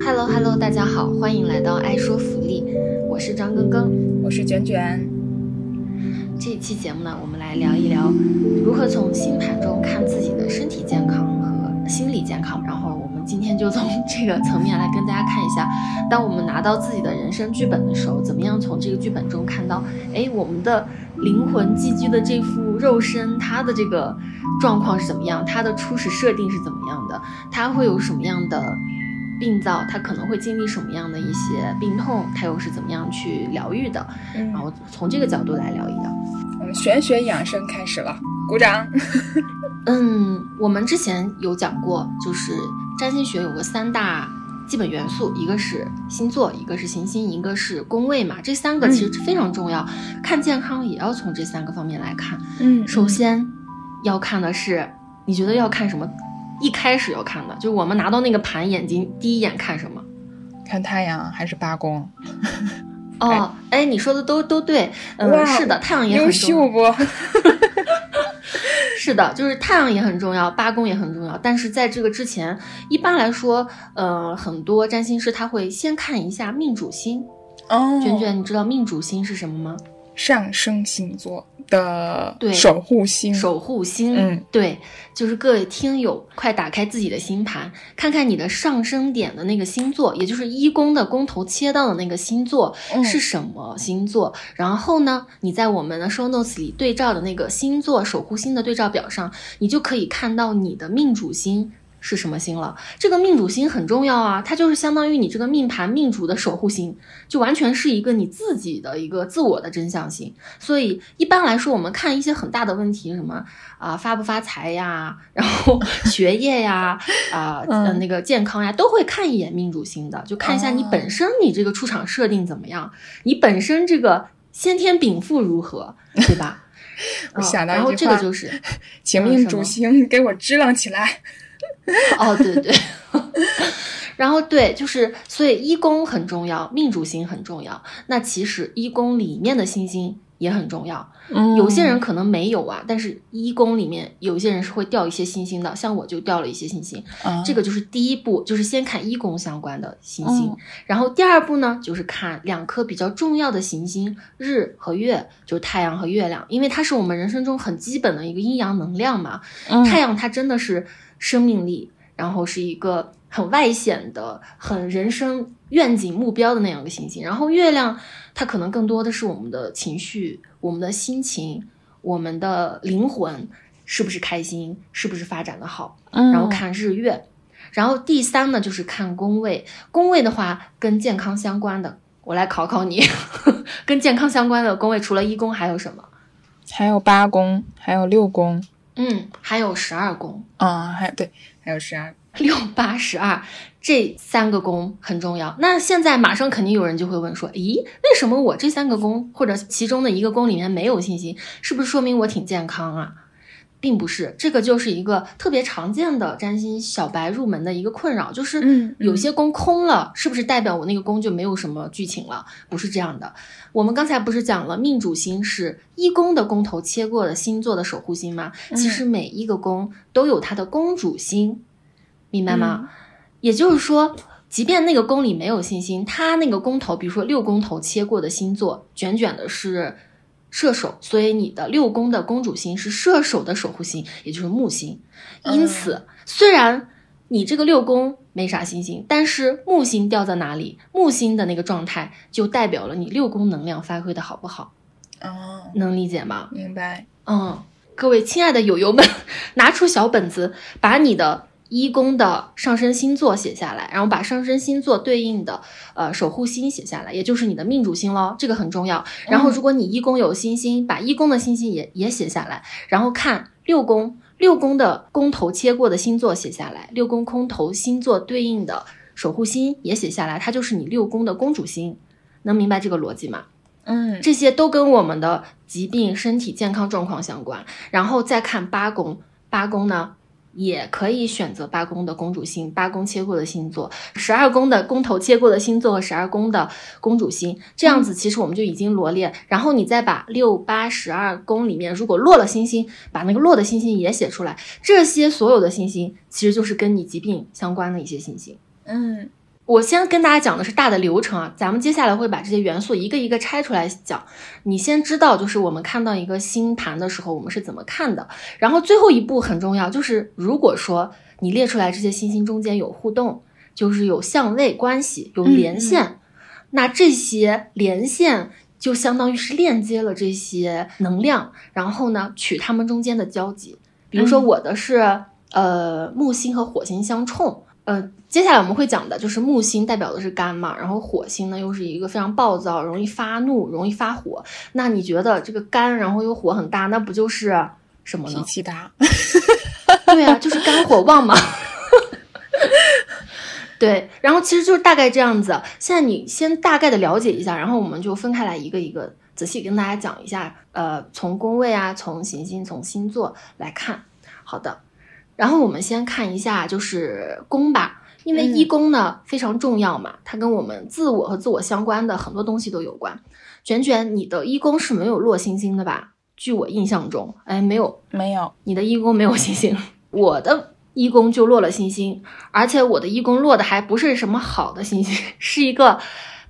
Hello Hello，大家好，欢迎来到爱说福利，我是张根根，我是卷卷。这一期节目呢，我们来聊一聊如何从星盘中看自己的身体健康和心理健康。然后我们今天就从这个层面来跟大家看一下，当我们拿到自己的人生剧本的时候，怎么样从这个剧本中看到，哎，我们的灵魂寄居的这副肉身，它的这个状况是怎么样，它的初始设定是怎么样的，它会有什么样的病灶，它可能会经历什么样的一些病痛，它又是怎么样去疗愈的，然后从这个角度来聊一聊。我们玄学养生开始了，鼓掌。嗯，我们之前有讲过，就是占星学有个三大基本元素，一个是星座，一个是行星，一个是宫位嘛。这三个其实非常重要，看健康也要从这三个方面来看。嗯，首先要看的是，你觉得要看什么？一开始要看的就是我们拿到那个盘，眼睛第一眼看什么？看太阳还是八宫？哦，哎，你说的都都对，嗯，是的，太阳也很重要不？是的，就是太阳也很重要，八宫也很重要。但是在这个之前，一般来说，呃，很多占星师他会先看一下命主星。哦，卷卷，你知道命主星是什么吗？上升星座。的对守护星，守护星，嗯，对，就是各位听友，快打开自己的星盘，看看你的上升点的那个星座，也就是一宫的宫头切到的那个星座是什么星座。然后呢，你在我们的 show notes 里对照的那个星座守护星的对照表上，你就可以看到你的命主星。是什么星了？这个命主星很重要啊，它就是相当于你这个命盘命主的守护星，就完全是一个你自己的一个自我的真相星。所以一般来说，我们看一些很大的问题，什么啊发不发财呀，然后学业呀，啊那个健康呀，都会看一眼命主星的，就看一下你本身你这个出场设定怎么样，你本身这个先天禀赋如何，对吧？我想到然后这个就是，请命主星给我支棱起来。哦，对对，然后对，就是所以一宫很重要，命主星很重要。那其实一宫里面的星星也很重要。嗯，有些人可能没有啊，但是一宫里面有些人是会掉一些星星的，像我就掉了一些星星。这个就是第一步，就是先看一宫相关的星星。然后第二步呢，就是看两颗比较重要的行星，日和月，就是太阳和月亮，因为它是我们人生中很基本的一个阴阳能量嘛。太阳它真的是。生命力，然后是一个很外显的、很人生愿景目标的那样一个行星。然后月亮，它可能更多的是我们的情绪、我们的心情、我们的灵魂是不是开心，是不是发展的好。然后看日月，然后第三呢就是看宫位。宫位的话跟健康相关的，我来考考你，跟健康相关的宫位除了一宫还有什么？还有八宫，还有六宫。嗯，还有十二宫啊，还对，还有十二六八十二这三个宫很重要。那现在马上肯定有人就会问说，咦，为什么我这三个宫或者其中的一个宫里面没有信心？是不是说明我挺健康啊？并不是，这个就是一个特别常见的占星小白入门的一个困扰，就是有些宫空了，是不是代表我那个宫就没有什么剧情了？不是这样的。我们刚才不是讲了命主星是一宫的宫头切过的星座的守护星吗？其实每一个宫都有它的宫主星，明白吗？也就是说，即便那个宫里没有星星，它那个宫头，比如说六宫头切过的星座，卷卷的是。射手，所以你的六宫的公主星是射手的守护星，也就是木星。因此，虽然你这个六宫没啥星星，但是木星掉在哪里，木星的那个状态就代表了你六宫能量发挥的好不好。哦，能理解吗？明白。嗯，各位亲爱的友友们，拿出小本子，把你的。一宫的上升星座写下来，然后把上升星座对应的呃守护星写下来，也就是你的命主星喽，这个很重要。然后如果你一宫有星星，把一宫的星星也也写下来，然后看六宫六宫的宫头切过的星座写下来，六宫空头星座对应的守护星也写下来，它就是你六宫的公主星，能明白这个逻辑吗？嗯，这些都跟我们的疾病、身体健康状况相关。然后再看八宫，八宫呢？也可以选择八宫的公主星、八宫切过的星座、十二宫的宫头切过的星座和十二宫的公主星，这样子其实我们就已经罗列。然后你再把六八十二宫里面如果落了星星，把那个落的星星也写出来。这些所有的星星其实就是跟你疾病相关的一些星星。嗯我先跟大家讲的是大的流程啊，咱们接下来会把这些元素一个一个拆出来讲。你先知道，就是我们看到一个星盘的时候，我们是怎么看的。然后最后一步很重要，就是如果说你列出来这些星星中间有互动，就是有相位关系、有连线，那这些连线就相当于是链接了这些能量，然后呢取它们中间的交集。比如说我的是、呃木星和火星相冲，呃，接下来我们会讲的就是木星代表的是肝嘛，然后火星呢又是一个非常暴躁、容易发怒、容易发火。那你觉得这个肝，然后又火很大，那不就是什么呢脾呢？气大。对啊，就是肝火旺嘛。对，然后其实就是大概这样子。现在你先大概的了解一下，然后我们就分开来一个一个仔细跟大家讲一下。呃，从宫位啊，从行星，从星座来看。好的，然后我们先看一下就是宫吧，因为嗯一宫呢、非常重要嘛，它跟我们自我和自我相关的很多东西都有关。卷卷，你的一宫是没有落星星的吧？据我印象中，哎，没有，没有，你的一宫没有星星，我的一宫就落了星星，而且我的一宫落的还不是什么好的星星，是一个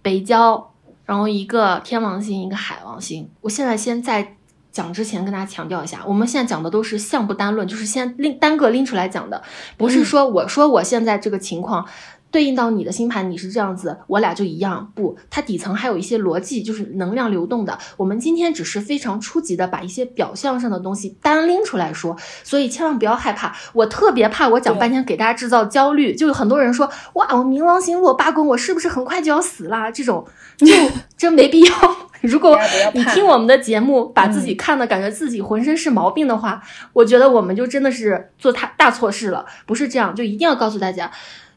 北交，然后一个天王星，一个海王星。我现在先在讲之前跟大家强调一下，我们现在讲的都是项不单论，就是先拎单个拎出来讲的，不是说我说我现在这个情况。对应到你的星盘，你是这样子，我俩就一样。不，它底层还有一些逻辑，就是能量流动的。我们今天只是非常初级的把一些表象上的东西单拎出来说，所以千万不要害怕。我特别怕我讲半天给大家制造焦虑，就有很多人说，哇，我冥王星落八宫，我是不是很快就要死啦？这种 就真没必要。如果你听我们的节目，把自己看的感觉自己浑身是毛病的话，我觉得我们就真的是做大大错事了。不是这样，就一定要告诉大家，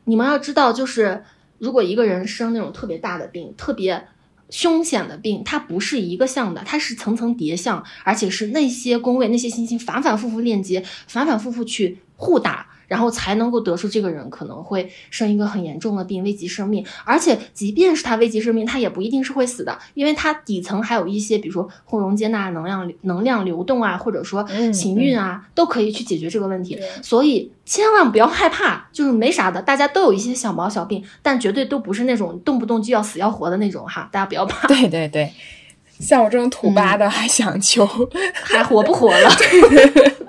你们要知道，就是如果一个人生那种特别大的病，特别凶险的病，它不是一个项的，它是层层叠项，而且是那些宫位、那些星星反反复复链接，反反复复去互打。然后才能够得出这个人可能会生一个很严重的病，危及生命。而且，即便是他危及生命，他也不一定是会死的，因为他底层还有一些，比如说互容接纳、能量能量流动啊，或者说嗯行运啊，都可以去解决这个问题。对所以千万不要害怕，就是没啥的，大家都有一些小毛小病，但绝对都不是那种动不动就要死要活的那种哈，大家不要怕，对对对，像我这种土八的还想求，还活不活了？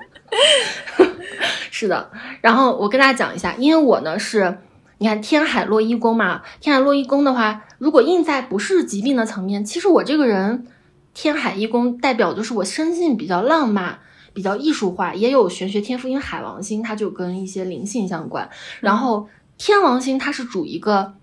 是的，然后我跟大家讲一下，因为我呢是，你看天海洛一宫嘛，天海洛一宫的话，如果印在不是疾病的层面，其实我这个人天海一宫代表就是我生性比较浪漫。比较艺术化，也有玄学天赋，因为海王星它就跟一些灵性相关。然后天王星它是主一个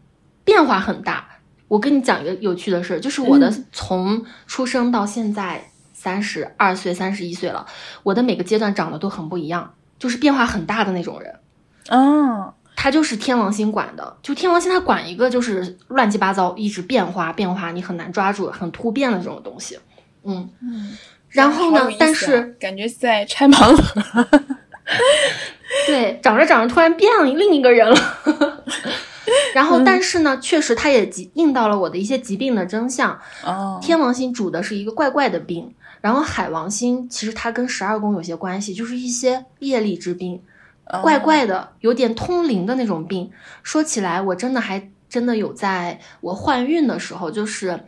变化很大。我跟你讲一个有趣的事，就是我的从出生到现在三十二岁、三十一岁了，我的每个阶段长得都很不一样，就是变化很大的那种人。嗯，他就是天王星管的，就天王星他管一个就是乱七八糟，一直变化变化，你很难抓住，很突变的这种东西。嗯，然后呢但是感觉在拆盲盒。对，长着长着突然变了另一个人了。然后，但是呢，确实它也疾映到了我的一些疾病的真相。哦，天王星主的是一个怪怪的病，然后海王星其实它跟十二宫有些关系，就是一些业力之病，哦怪怪的，有点通灵的那种病。说起来，我真的还真的有在我换运的时候，就是，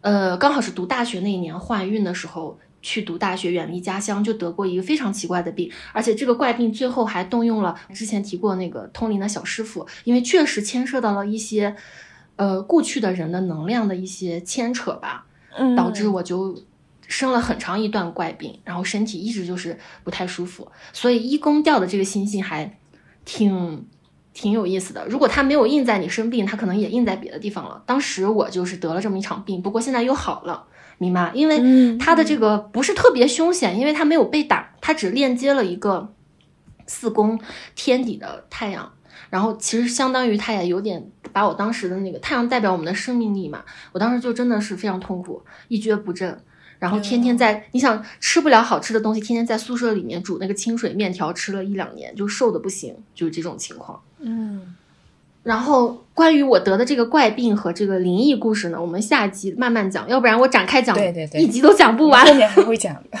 呃，刚好是读大学那一年换运的时候。去读大学，远离家乡，就得过一个非常奇怪的病，而且这个怪病最后还动用了之前提过那个通灵的小师傅，因为确实牵涉到了一些，呃，故去的人的能量的一些牵扯吧。嗯导致我就生了很长一段怪病，然后身体一直就是不太舒服，所以一宫掉的这个星星还挺挺有意思的。如果它没有印在你生病，它可能也印在别的地方了。当时我就是得了这么一场病，不过现在又好了，明白？因为嗯它的这个不是特别凶险，因为它没有被打，它只链接了一个四宫天底的太阳。然后其实相当于它也有点把我当时的那个太阳代表我们的生命力嘛，我当时就真的是非常痛苦，一蹶不振。然后天天在，你想吃不了好吃的东西，天天在宿舍里面煮那个清水面条，吃了一两年就瘦的不行，就是这种情况。嗯，然后关于我得的这个怪病和这个灵异故事呢，我们下集慢慢讲，要不然我展开讲，对对对一集都讲不完。后面还会讲的。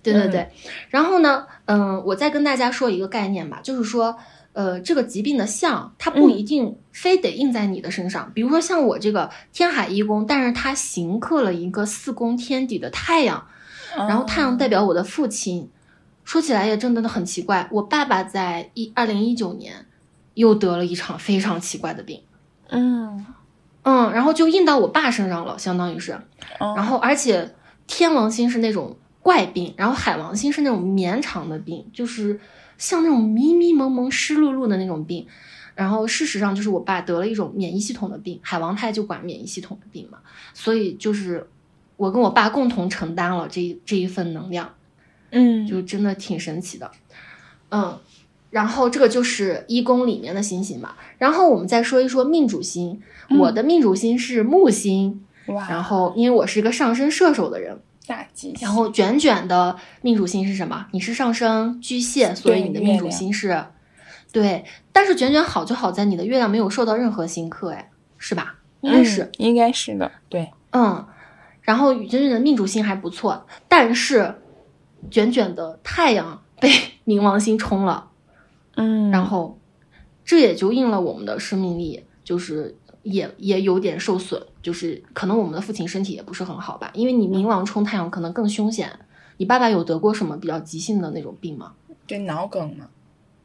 对对对，然后呢，嗯，我再跟大家说一个概念吧，就是说，呃，这个疾病的相，它不一定非得印在你的身上。比如说像我这个天海一宫，但是它刑克了一个四宫天底的太阳，然后太阳代表我的父亲。说起来也真的很奇怪，我爸爸在一二零一九年又得了一场非常奇怪的病，嗯嗯，然后就印到我爸身上了，相当于是。哦然后而且天王星是那种怪病，然后海王星是那种绵长的病，就是像那种迷迷蒙蒙、湿漉漉的那种病。然后事实上就是我爸得了一种免疫系统的病，海王太就管免疫系统的病嘛，所以就是我跟我爸共同承担了这一这一份能量，嗯就真的挺神奇的。嗯，然后这个就是一宫里面的星星嘛，然后我们再说一说命主星，我的命主星是木星。哇，然后，因为我是一个上升射手的人，大吉星，然后卷卷的命主星是什么？你是上升巨蟹，所以你的命主星是，对。但是卷卷好就好在你的月亮没有受到任何星克，哎，是吧？应该是，嗯应该是的，对，嗯。然后卷卷的命主星还不错，但是卷卷的太阳被 冥王星冲了，嗯，然后这也就应了我们的生命力，就是也也有点受损，就是可能我们的父亲身体也不是很好吧，因为你冥王冲太阳可能更凶险。你爸爸有得过什么比较急性的那种病吗？对脑梗嘛，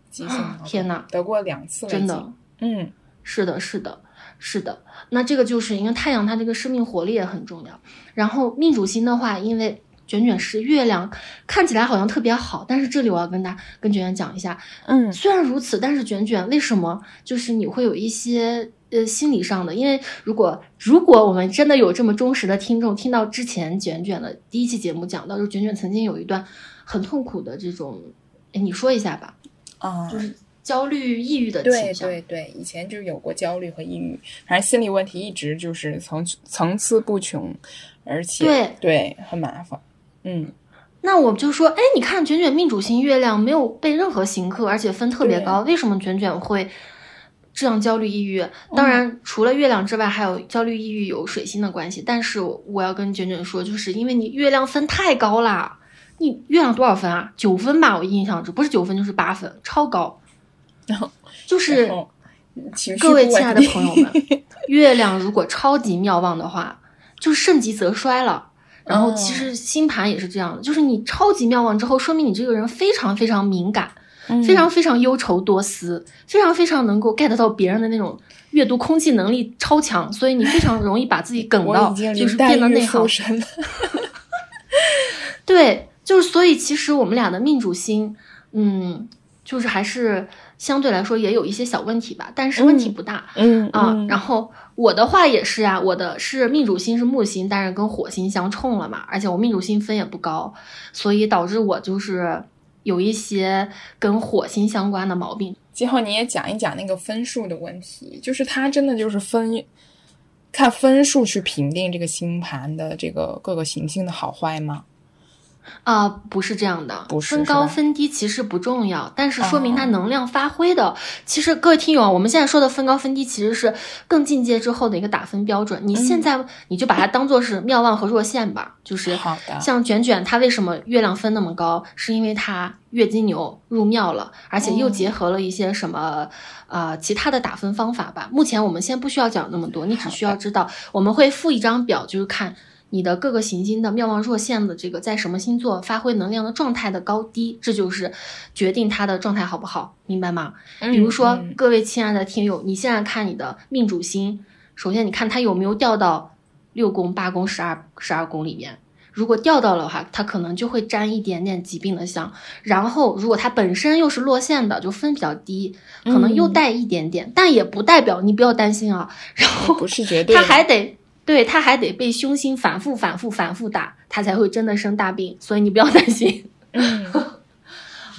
急性天哪，得过两次，真的，，嗯是的，是的，是的。那这个就是因为太阳它这个生命活力也很重要。然后命主星的话，因为卷卷是月亮，看起来好像特别好，但是这里我要跟大跟卷卷讲一下，嗯虽然如此，但是卷卷为什么就是你会有一些呃心理上的？因为如果如果我们真的有这么忠实的听众，听到之前卷卷的第一期节目讲到，就卷卷曾经有一段很痛苦的这种，哎，你说一下吧，啊，就是焦虑、抑郁的对倾向。对对，以前就有过焦虑和抑郁，反正心理问题一直就是层层次不穷，而且对对很麻烦，嗯那我就说，哎，你看卷卷命主星月亮没有被任何刑克，而且分特别高，为什么卷卷会这样焦虑抑郁？当然，除了月亮之外，还有焦虑抑郁有水星的关系。但是我我要跟卷卷说，就是因为你月亮分太高啦，你月亮多少分啊？九分吧，我印象中不是九分就是八分，超高。然后就是后各位亲爱的朋友们，月亮如果超级妙望的话，就盛极则衰了。然后其实星盘也是这样的，就是你超级妙望之后，说明你这个人非常非常敏感，嗯非常非常忧愁多思，非常非常能够 get 到别人的那种阅读空气能力超强，所以你非常容易把自己梗到，就是变得内耗。对，就是所以其实我们俩的命主星，嗯，就是还是相对来说也有一些小问题吧，但是问题不大。嗯啊，然后我的话也是啊，我的是命主星是木星，但是跟火星相冲了嘛，而且我命主星分也不高，所以导致我就是有一些跟火星相关的毛病。今后你也讲一讲那个分数的问题，就是它真的就是分看分数去评定这个星盘的这个各个行星的好坏吗？啊、不是这样的，不是分高分低其实不重要，但是说明它哦能量发挥的。其实各位听友，我们现在说的分高分低，其实是更进阶之后的一个打分标准。你现在你就把它当做是妙望和弱线吧，就是好的像卷卷，他为什么月亮分那么高？是因为他月金牛入庙了，而且又哦结合了一些什么、呃其他的打分方法吧。目前我们先不需要讲那么多，你只需要知道我们会附一张表，就是看你的各个行星的妙望若线的这个在什么星座发挥能量的状态的高低，这就是决定它的状态好不好，明白吗？比如说，嗯各位亲爱的听友，你现在看你的命主星，首先你看它有没有掉到六宫、八宫、十二、十二宫里面。如果掉到了的话，它可能就会沾一点点疾病的相。然后，如果它本身又是落线的，就分比较低，可能又嗯带一点点，但也不代表你不要担心啊。然后不是绝对它，还得对，他还得被凶星反复、反复、反复打，他才会真的生大病。所以你不要担心。嗯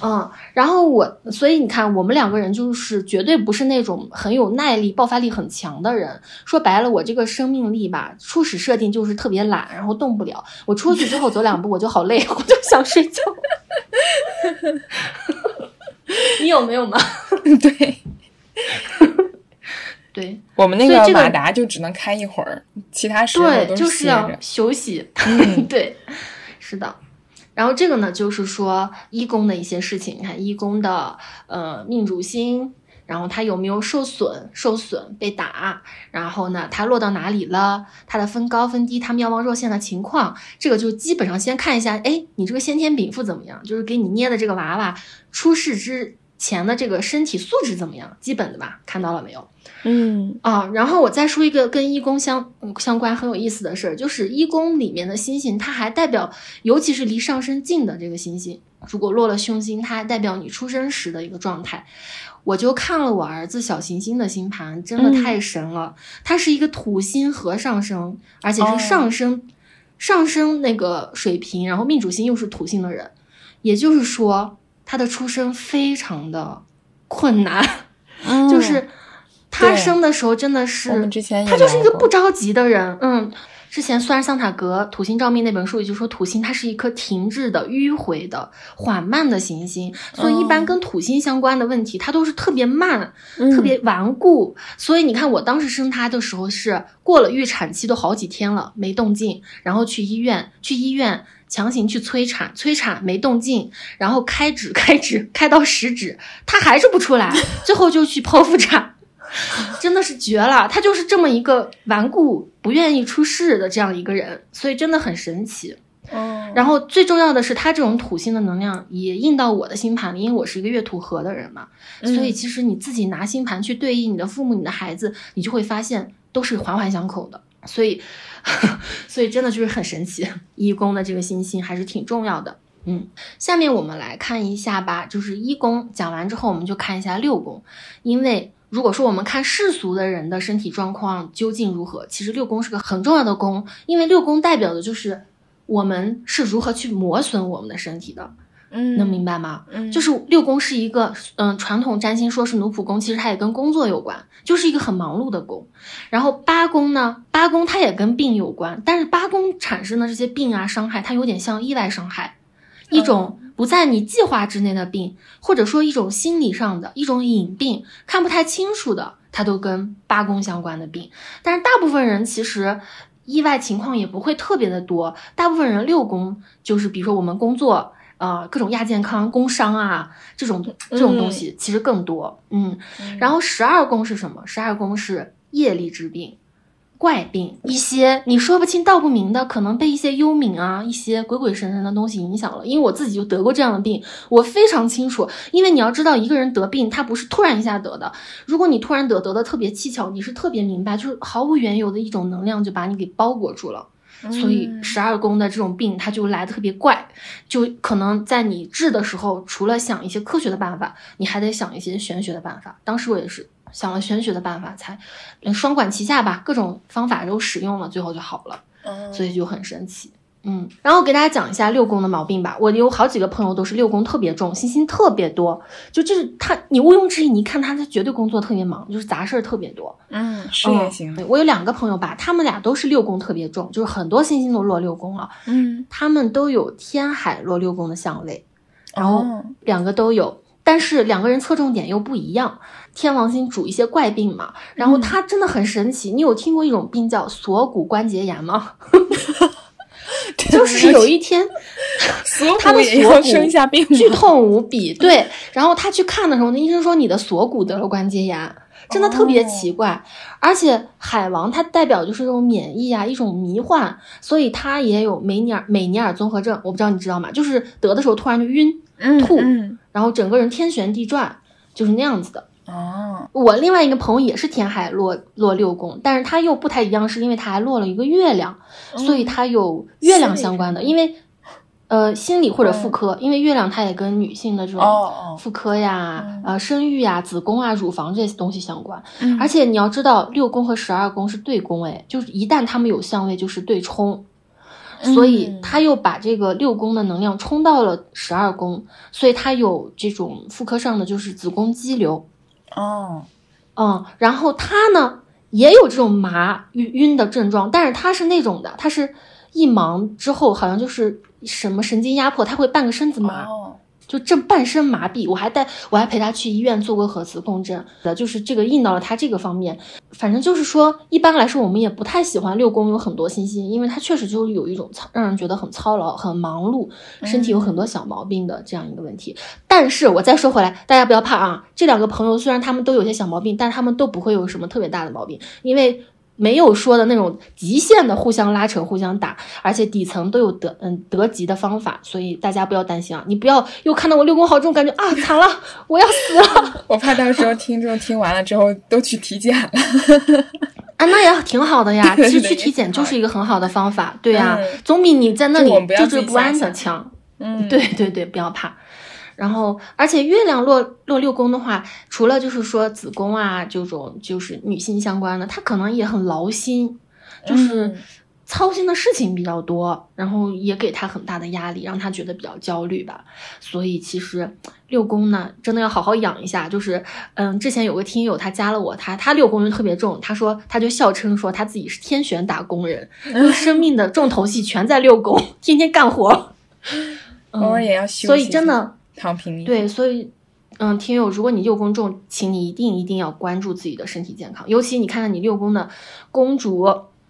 嗯，然后我，所以你看，我们两个人就是绝对不是那种很有耐力、爆发力很强的人。说白了，我这个生命力吧，初始设定就是特别懒，然后动不了。我出去之后走两步，我就好累，我就想睡觉。你有没有吗？对，对，我们那个个马达就只能开一会儿，其他时候对，都就是要。休息。嗯 对，是的。然后这个呢，就是说一宫的一些事情。你看一宫的呃命主星，然后它有没有受损、受损被打，然后呢它落到哪里了，它的分高分低，它妙望若现的情况，这个就基本上先看一下，哎，你这个先天禀赋怎么样？就是给你捏的这个娃娃出世之前的这个身体素质怎么样？基本的吧，看到了没有？嗯啊，然后我再说一个跟一宫相嗯相关很有意思的事儿，就是一宫里面的星星，它还代表，尤其是离上升近的这个星星，如果落了凶星，它还代表你出生时的一个状态。我就看了我儿子小行星的星盘，真的嗯太神了。它是一个土星合上升，而且哦是上升、上升那个水平，然后命主星又是土星的人，也就是说他的出生非常的困难。嗯，就是他生的时候真的是，他就是一个不着急的人，嗯。之前虽然桑塔格土星照命那本书也就说土星它是一颗停滞的、迂回的、缓慢的行星，所以一般跟土星相关的问题，它都是特别慢、嗯特别顽固。所以你看，我当时生他的时候是过了预产期都好几天了没动静，然后去医院，去医院强行去催产，催产没动静，然后开指 开指开到十指，他还是不出来，最后就去剖腹产。真的是绝了，他就是这么一个顽固、不愿意出世的这样一个人，所以真的很神奇。嗯，然后最重要的是，他这种土星的能量也印到我的星盘里，因为我是一个月土合的人嘛，嗯所以其实你自己拿星盘去对应你的父母、你的孩子，你就会发现都是环环相扣的。所以，所以真的就是很神奇，一宫的这个星星还是挺重要的。嗯，下面我们来看一下吧，就是一宫讲完之后，我们就看一下六宫，因为如果说我们看世俗的人的身体状况究竟如何，其实六宫是个很重要的宫，因为六宫代表的就是我们是如何去磨损我们的身体的，嗯能明白吗？嗯，就是六宫是一个，嗯，传统占星说是奴仆宫，其实它也跟工作有关，就是一个很忙碌的宫。然后八宫呢，八宫它也跟病有关，但是八宫产生的这些病啊、伤害，它有点像意外伤害，一种不在你计划之内的病，或者说一种心理上的一种隐病，看不太清楚的，它都跟八宫相关的病。但是大部分人其实。意外情况也不会特别的多，大部分人六宫就是比如说我们工作，呃，各种亚健康、工伤啊这种这种东西其实更多，嗯。然后十二宫是什么？十二宫是业力之病、怪病，一些你说不清道不明的，可能被一些幽冥啊、一些鬼鬼神神的东西影响了。因为我自己就得过这样的病，我非常清楚。因为你要知道，一个人得病，他不是突然一下得的。如果你突然得，得的特别蹊跷，你是特别明白，就是毫无缘由的一种能量就把你给包裹住了。所以嗯十二宫的这种病，它就来的特别怪，就可能在你治的时候，除了想一些科学的办法，你还得想一些玄学的办法。当时我也是想了玄学的办法，才嗯双管齐下吧，各种方法都使用了，最后就好了。嗯所以就很神奇。嗯，然后给大家讲一下六宫的毛病吧。我有好几个朋友都是六宫特别重，星星特别多，就这是他，你毋庸置疑，你一看他，他绝对工作特别忙，就是杂事儿特别多。嗯，事业型，嗯我有两个朋友吧，他们俩都是六宫特别重，就是很多星星都落六宫了，嗯，他们都有天海落六宫的相位，然后哦两个都有。但是两个人侧重点又不一样，天王星主一些怪病嘛，然后他真的很神奇。你有听过一种病叫锁骨关节炎吗？就是有一天 他的锁骨生下病？剧痛无比，对。然后他去看的时候，那医生说你的锁骨得了关节炎，真的特别奇怪。而且海王它代表就是这种免疫啊，一种迷幻，所以他也有梅尼尔美尼尔综合症，我不知道你知道吗？就是得的时候突然就晕，嗯吐嗯然后整个人天旋地转，就是那样子的。哦，我另外一个朋友也是填海落落六宫，但是他又不太一样，是因为他还落了一个月亮，所以他有月亮相关的，因为呃心理或者妇科，因为月亮它也跟女性的这种妇科呀、呃生育呀、子宫啊、乳房这些东西相关。嗯。而且你要知道，六宫和十二宫是对宫，哎，就是一旦他们有相位，就是对冲。所以他又把这个六宫的能量冲到了十二宫，所以他有这种妇科上的就是子宫肌瘤。哦，嗯，然后他呢也有这种麻晕晕的症状，但是他是那种的，他是一忙之后好像就是什么神经压迫，他会半个身子麻。哦，就这半身麻痹，我还带我还陪他去医院做过核磁共振的，就是这个印到了他这个方面。反正就是说，一般来说我们也不太喜欢六宫有很多星星，因为它确实就是有一种操让人觉得很操劳、很忙碌，身体有很多小毛病的这样一个问题。但是我再说回来，大家不要怕啊，这两个朋友虽然他们都有些小毛病，但他们都不会有什么特别大的毛病，因为。没有说的那种极限的互相拉扯、互相打，而且底层都有得嗯得级的方法，所以大家不要担心啊！你不要又看到我六宫好重，感觉啊惨了，我要死了我怕到时候听众听完了之后都去体检了。啊！那也挺好的呀，其实去体检就是一个很好的方法，对呀、嗯总比你在那里惴惴不安想的强。嗯，对对对，不要怕。然后，而且月亮落落六宫的话，除了就是说子宫啊这种就是女性相关的，她可能也很劳心，就是嗯操心的事情比较多，然后也给她很大的压力，让她觉得比较焦虑吧。所以其实六宫呢，真的要好好养一下。就是，嗯，之前有个听友他加了我，他他六宫就特别重，他说他就笑称说他自己是天选打工人，就生命的重头戏全在六宫，天天干活。偶尔嗯，也要休息。所以真的。躺平。对，所以，嗯，听友，如果你六宫重，请你一定一定要关注自己的身体健康，尤其你看看你六宫的公主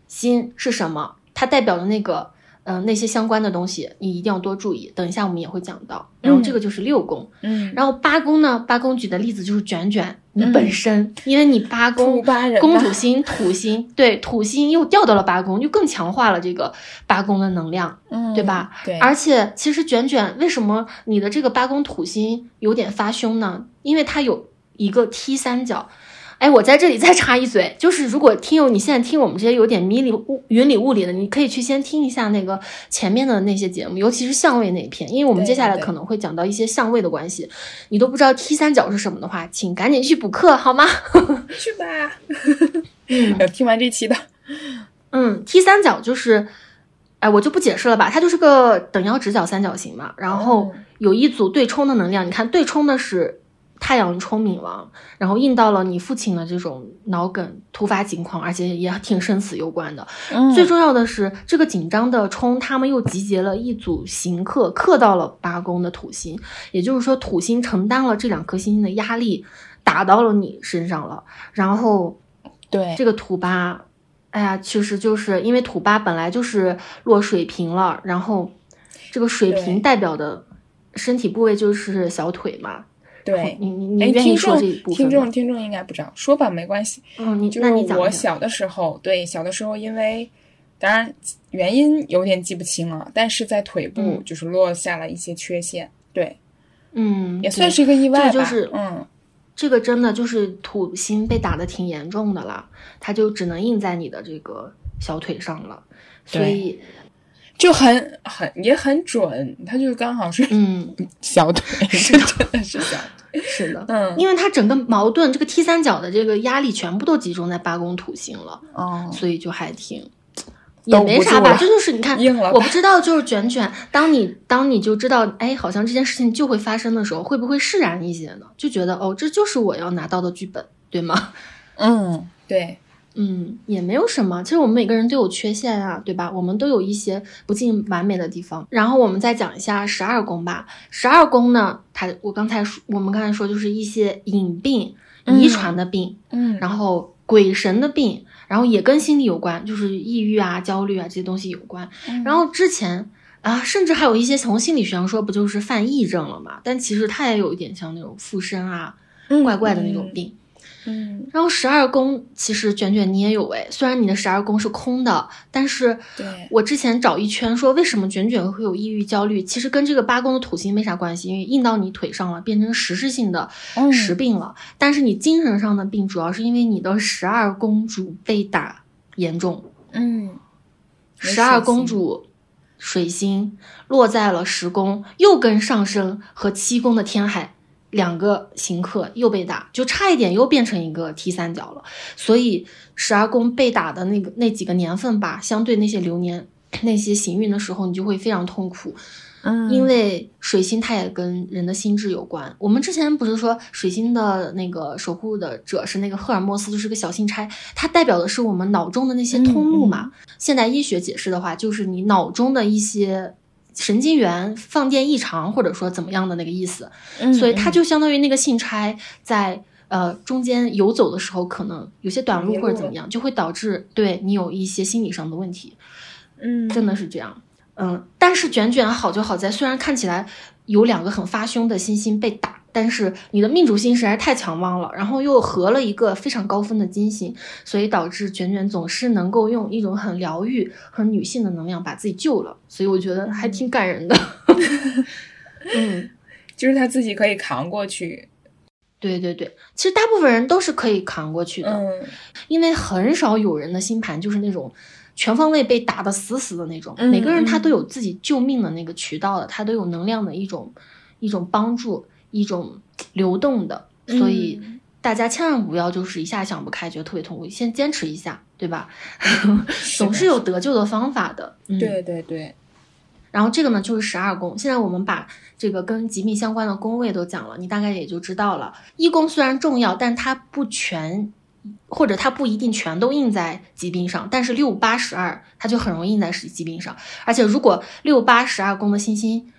心是什么，它代表的那个，嗯、那些相关的东西，你一定要多注意。等一下我们也会讲到。然后这个就是六宫，嗯，然后八宫呢，八宫举的例子就是卷卷你嗯本身，因为你八土宫公主星、土星，对，土星又掉到了八宫，就更强化了这个八宫的能量。嗯，对吧？对，而且其实卷卷为什么你的这个八宫土星有点发凶呢？因为它有一个 T 三角。哎，我在这里再插一嘴，就是如果听友你现在听我们这些有点迷里雾云里雾里的，你可以去先听一下那个前面的那些节目，尤其是相位那一篇，因为我们接下来可能会讲到一些相位的关系。你都不知道 T 三角是什么的话，请赶紧去补课好吗？去吧。嗯听完这期的，嗯，T 三角就是，哎，我就不解释了吧，它就是个等腰直角三角形嘛，然后嗯有一组对冲的能量，你看对冲的是太阳冲冥王，然后印到了你父亲的这种脑梗突发情况，而且也挺生死攸关的。嗯最重要的是，这个紧张的冲，他们又集结了一组行克，克到了八宫的土星，也就是说，土星承担了这两颗星星的压力，打到了你身上了，然后。对，这个土八，哎呀，其实就是因为土八本来就是落水瓶了，然后这个水瓶代表的身体部位就是小腿嘛。对。你你哎，你愿意听众说这一部分听？众听众应该不知道，说吧，没关系。嗯，你就是。我小的时候，对小的时候，因为当然原因有点记不清了，但是在腿部嗯就是落下了一些缺陷，对，嗯，也算是一个意外吧。这个就是嗯，这个真的就是土星被打的挺严重的了，它就只能印在你的这个小腿上了，所以就很很也很准，它就刚好是嗯，小腿，是真的是小腿。是的。嗯，因为它整个矛盾，这个 T 三角的这个压力全部都集中在八宫土星了，哦，所以就还挺也没啥吧，这就是你看 我不知道，就是卷卷，当你当你就知道，哎，好像这件事情就会发生的时候，会不会释然一些呢？就觉得哦，这就是我要拿到的剧本，对吗？嗯，对，嗯，也没有什么。其实我们每个人都有缺陷啊，对吧？我们都有一些不尽完美的地方。然后我们再讲一下十二宫吧。十二宫呢，它我刚才说，我们刚才说就是一些隐病、遗传的病，嗯，然后鬼神的病，然后也跟心理有关，就是抑郁啊、焦虑啊这些东西有关。嗯然后之前啊，甚至还有一些从心理学上说，不就是犯癔症了嘛？但其实它也有一点像那种附身啊、怪怪的那种病。嗯，然后十二宫其实卷卷你也有哎，虽然你的十二宫是空的，但是对，我之前找一圈说为什么卷卷会有抑郁焦虑，其实跟这个八宫的土星没啥关系，因为印到你腿上了，变成实质性的嗯。实病了。但是你精神上的病，主要是因为你的十二宫主被打严重，嗯，十二水星公主水星落在了十宫，又跟上升和七宫的天海两个行客又被打，就差一点又变成一个 T 三角了。所以十二宫被打的那个那几个年份吧，相对那些流年那些行运的时候，你就会非常痛苦。嗯因为水星它也跟人的心智有关。我们之前不是说水星的那个守护的者是那个赫尔墨斯，就是个小信差，它代表的是我们脑中的那些通路嘛。现代医学解释的话，就是你脑中的一些神经元放电异常，或者说怎么样的那个意思。嗯所以它就相当于那个信差在。呃，中间游走的时候，可能有些短路或者怎么样，就会导致对你有一些心理上的问题。嗯真的是这样。嗯，但是卷卷好就好在，虽然看起来有两个很发凶的星星被打，但是你的命主星实在太强旺了，然后又合了一个非常高分的金星，所以导致卷卷总是能够用一种很疗愈、很女性的能量把自己救了，所以我觉得还挺感人的。嗯，就是他自己可以扛过去。对对对，其实大部分人都是可以扛过去的，嗯因为很少有人的星盘就是那种全方位被打得死死的那种。嗯每个人他嗯都有自己救命的那个渠道的，他都有能量的一种一种帮助，一种流动的。所以嗯大家千万不要就是一下想不开，觉得特别痛苦，先坚持一下，对吧？总是有得救的方法的。嗯，对对对，然后这个呢就是十二宫。现在我们把这个跟疾病相关的宫位都讲了，你大概也就知道了。一宫虽然重要，但它不全，或者它不一定全都印在疾病上。但是六八十二它就很容易印在是疾病上。而且如果六八十二宫的星星，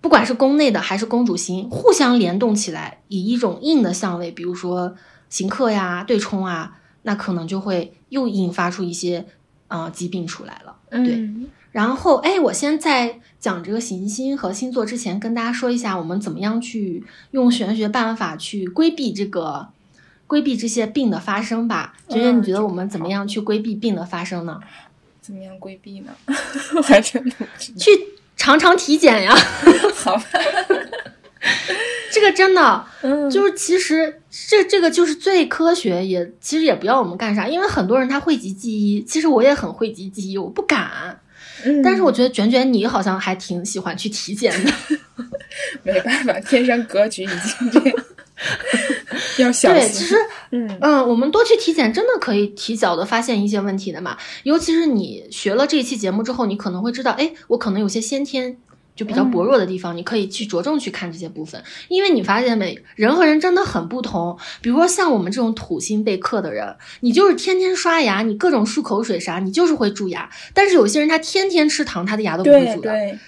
不管是宫内的还是宫主星，互相联动起来，以一种硬的相位，比如说行克呀、对冲啊，那可能就会又引发出一些啊、呃疾病出来了。对嗯然后，哎，我先在讲这个行星和星座之前，跟大家说一下，我们怎么样去用玄学办法去规避这个规避这些病的发生吧。觉觉，嗯你觉得我们怎么样去规避病的发生呢？怎么样规避呢？我还真的。去常常体检呀，好吧，这个真的嗯。就是其实这这个就是最科学，也其实也不要我们干啥，因为很多人他讳疾忌医，其实我也很讳疾忌医，我不敢。嗯。但是我觉得卷卷你好像还挺喜欢去体检的。没办法，天生格局已经这样，要小对，其实嗯嗯，我们多去体检，真的可以提早的发现一些问题的嘛。尤其是你学了这一期节目之后，你可能会知道，哎，我可能有些先天就比较薄弱的地方，你可以去着重去看这些部分，因为你发现没，人和人真的很不同。比如说像我们这种土星被克的人，你就是天天刷牙，你各种漱口水啥，你就是会蛀牙。但是有些人他天天吃糖，他的牙都不会蛀的。对对，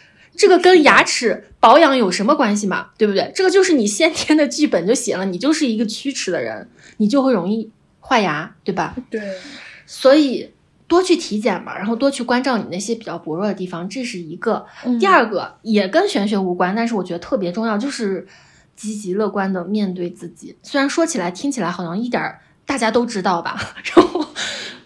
这个跟牙齿保养有什么关系嘛？对不对？这个就是你先天的剧本就写了，你就是一个龋齿的人，你就会容易坏牙，对吧？对，所以多去体检嘛，然后多去关照你那些比较薄弱的地方，这是一个。嗯第二个也跟玄学无关，但是我觉得特别重要，就是积极乐观的面对自己。虽然说起来听起来好像一点儿大家都知道吧，然后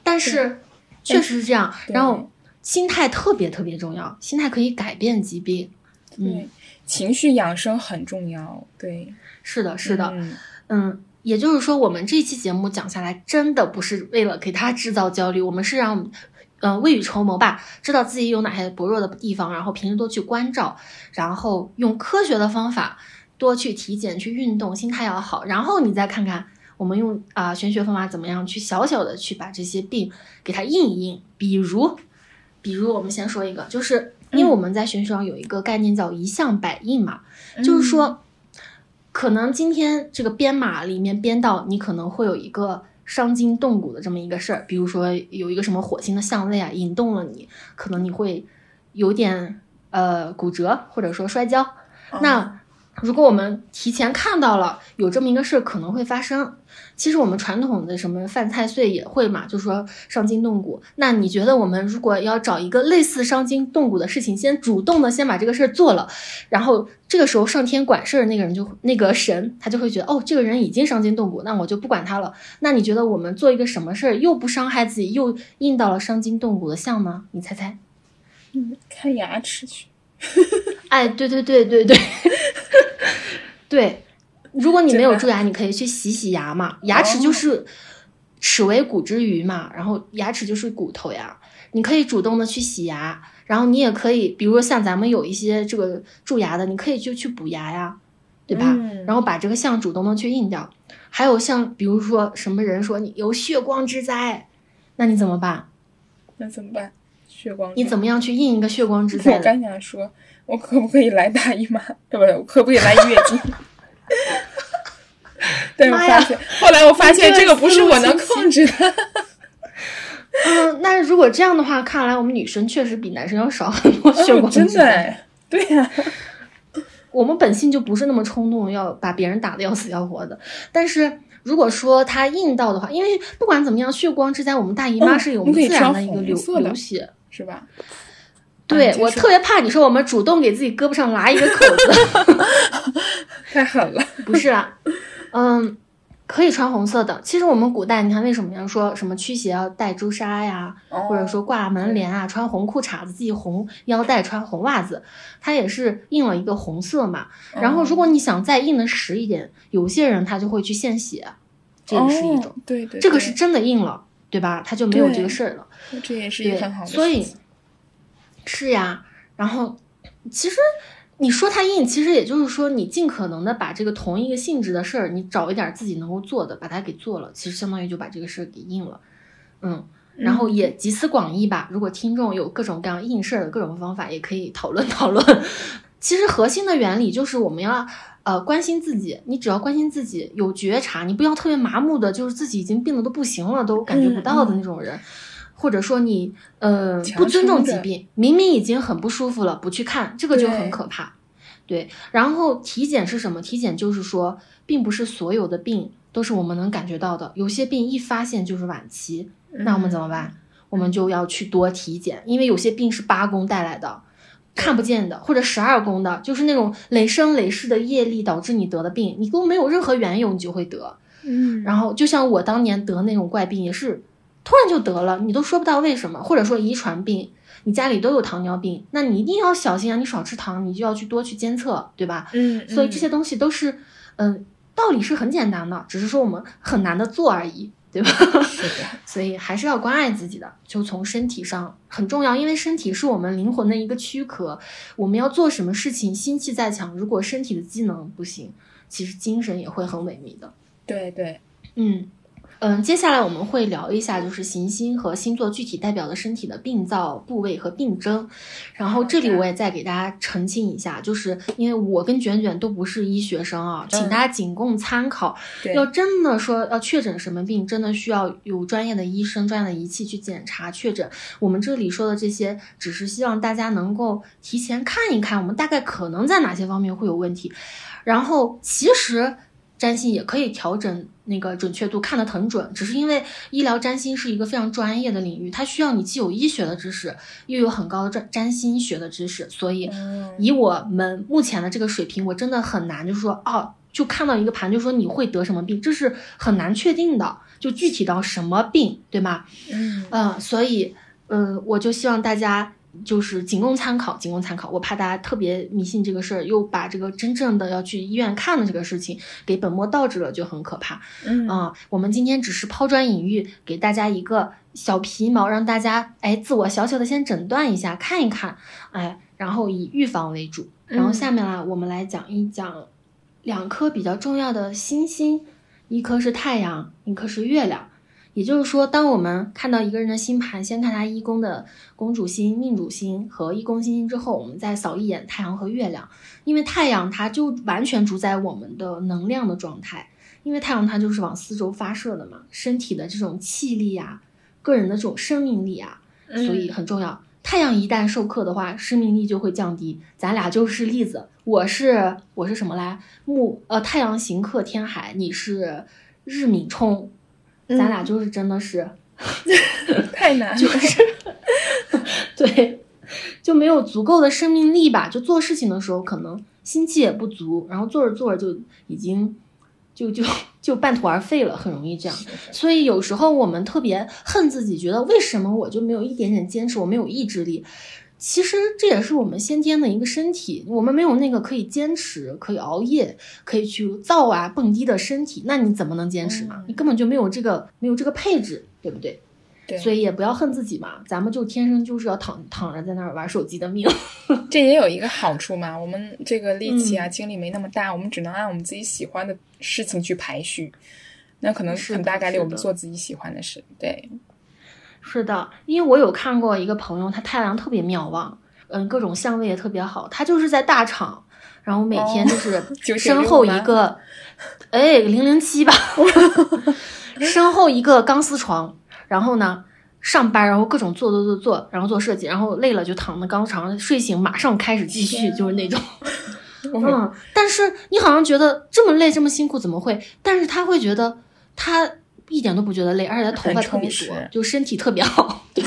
但是确实是这样。然后心态特别特别重要，心态可以改变疾病。嗯对，情绪养生很重要。对，是的，是的，嗯嗯，也就是说，我们这期节目讲下来，真的不是为了给他制造焦虑，我们是让，呃，未雨绸缪吧，知道自己有哪些薄弱的地方，然后平时多去关照，然后用科学的方法多去体检、去运动，心态要好，然后你再看看我们用啊、玄学方法怎么样去小小的去把这些病给它印一印，比如，比如我们先说一个，就是因为我们在玄学上有一个概念叫一项百应嘛，就是说，可能今天这个编码里面编到你可能会有一个伤筋动骨的这么一个事儿，比如说有一个什么火星的相位啊引动了你，可能你会有点呃骨折或者说摔跤。嗯那如果我们提前看到了有这么一个事儿可能会发生，其实我们传统的什么犯太岁也会嘛，就说伤筋动骨。那你觉得我们如果要找一个类似伤筋动骨的事情，先主动的先把这个事儿做了，然后这个时候上天管事儿的那个人就那个神他就会觉得哦，这个人已经伤筋动骨，那我就不管他了。那你觉得我们做一个什么事儿又不伤害自己，又印到了伤筋动骨的相呢？你猜猜？嗯看牙齿去。哎，对对对对对，对。如果你没有蛀牙，你可以去洗洗牙嘛。牙齿就是齿为骨之余嘛，然后牙齿就是骨头呀。你可以主动的去洗牙，然后你也可以，比如说像咱们有一些这个蛀牙的，你可以就去补牙呀，对吧？嗯然后把这个像主动的去印掉。还有像比如说什么人说你有血光之灾，那你怎么办？那怎么办？血光，你怎么样去印一个血光之灾？我刚想说，我可不可以来大姨妈？对不对，我可不可以来月经？但是我发现，后来我发现这个不是我能控制的。嗯，那如果这样的话，看来我们女生确实比男生要少很多血光之灾。对呀，我们本性就不是那么冲动，要把别人打的要死要活的。但是如果说它硬到的话，因为不管怎么样，血光之灾，我们大姨妈是有自然的一个流流血，是吧？对我特别怕你说我们主动给自己胳膊上拉一个口子 太狠了。不是啊，嗯。可以穿红色的。其实我们古代，你看为什么要说什么驱邪要戴朱砂呀，或者说挂门帘啊，穿红裤衩子，系红腰带，穿红袜子，它也是印了一个红色嘛。然后如果你想再印的实一点，有些人他就会去献血，这也是一种。对对，这个是真的印了，对吧？他就没有这个事儿了。这也是一个很好的。所以是呀，然后其实。你说它硬，其实也就是说，你尽可能的把这个同一个性质的事儿，你找一点自己能够做的，把它给做了，其实相当于就把这个事儿给硬了，嗯，然后也集思广益吧。如果听众有各种各样应事儿的各种方法，也可以讨论 讨论。其实核心的原理就是我们要呃关心自己，你只要关心自己，有觉察，你不要特别麻木的，就是自己已经病的都不行了，都感觉不到的那种人。或者说你呃不尊重疾病，明明已经很不舒服了，不去看，这个就很可怕。对，然后体检是什么？体检就是说，并不是所有的病都是我们能感觉到的，有些病一发现就是晚期，那我们怎么办？我们就要去多体检，因为有些病是八公带来的，看不见的，或者十二宫的，就是那种累生累世的业力导致你得的病，你都没有任何缘由，你就会得。嗯，然后就像我当年得那种怪病，也是。突然就得了，你都说不到为什么，或者说遗传病，你家里都有糖尿病，那你一定要小心啊！你少吃糖，你就要去多去监测，对吧？嗯，所以这些东西都是，嗯，道理是很简单的，只是说我们很难的做而已，对吧？是的，所以还是要关爱自己的，就从身体上很重要，因为身体是我们灵魂的一个躯壳，我们要做什么事情，心气再强，如果身体的机能不行，其实精神也会很萎靡的。对对，嗯。嗯，接下来我们会聊一下，就是行星和星座具体代表的身体的病灶部位和病征。然后这里我也再给大家澄清一下，就是因为我跟卷卷都不是医学生啊，请大家仅供参考。要真的说要确诊什么病，真的需要有专业的医生、专业的仪器去检查确诊。我们这里说的这些，只是希望大家能够提前看一看，我们大概可能在哪些方面会有问题。然后其实。占星也可以调整那个准确度，看得很准。只是因为医疗占星是一个非常专业的领域，它需要你既有医学的知识，又有很高的占占星学的知识。所以，以我们目前的这个水平，我真的很难，就是说，哦，就看到一个盘，就说你会得什么病，这是很难确定的。就具体到什么病，对吗？嗯，呃，所以，嗯，我就希望大家。就是仅供参考，仅供参考。我怕大家特别迷信这个事儿，又把这个真正的要去医院看的这个事情给本末倒置了，就很可怕。嗯啊，我们今天只是抛砖引玉，给大家一个小皮毛，让大家哎自我小小的先诊断一下，看一看，哎，然后以预防为主。然后下面啊，我们来讲一讲两颗比较重要的星星，一颗是太阳，一颗是月亮。也就是说，当我们看到一个人的星盘，先看他一宫的公主星、命主星和一宫星星之后，我们再扫一眼太阳和月亮。因为太阳它就完全主宰我们的能量的状态，因为太阳它就是往四周发射的嘛，身体的这种气力啊，个人的这种生命力啊，所以很重要。太阳一旦授课的话，生命力就会降低。咱俩就是例子，我是我是什么来？木呃，太阳行克天海，你是日冥冲。咱俩就是真的是 太难，就是 对，就没有足够的生命力吧？就做事情的时候可能心气也不足，然后做着做着就已经就就就半途而废了，很容易这样。所以有时候我们特别恨自己，觉得为什么我就没有一点点坚持，我没有意志力。其实这也是我们先天的一个身体，我们没有那个可以坚持、可以熬夜、可以去造啊蹦迪的身体，那你怎么能坚持嘛？你根本就没有这个没有这个配置，对不对？对，所以也不要恨自己嘛，咱们就天生就是要躺躺着在那儿玩手机的命。这也有一个好处嘛，我们这个力气啊精力没那么大，我们只能按我们自己喜欢的事情去排序，那可能很大概率我们做自己喜欢的事，对。是的，因为我有看过一个朋友，他太阳特别妙望，嗯，各种相位也特别好，他就是在大厂，然后每天就是996身后一吗个，哎，零零七吧，身后一个钢丝床，然后呢。上班，然后各种做做做做，然后做设计，然后累了就躺在钢床上睡醒，马上开始继续，就是那种。嗯，但是你好像觉得这么累这么辛苦怎么会？但是他会觉得他一点都不觉得累，而且他头发特别多就身体特别好。对，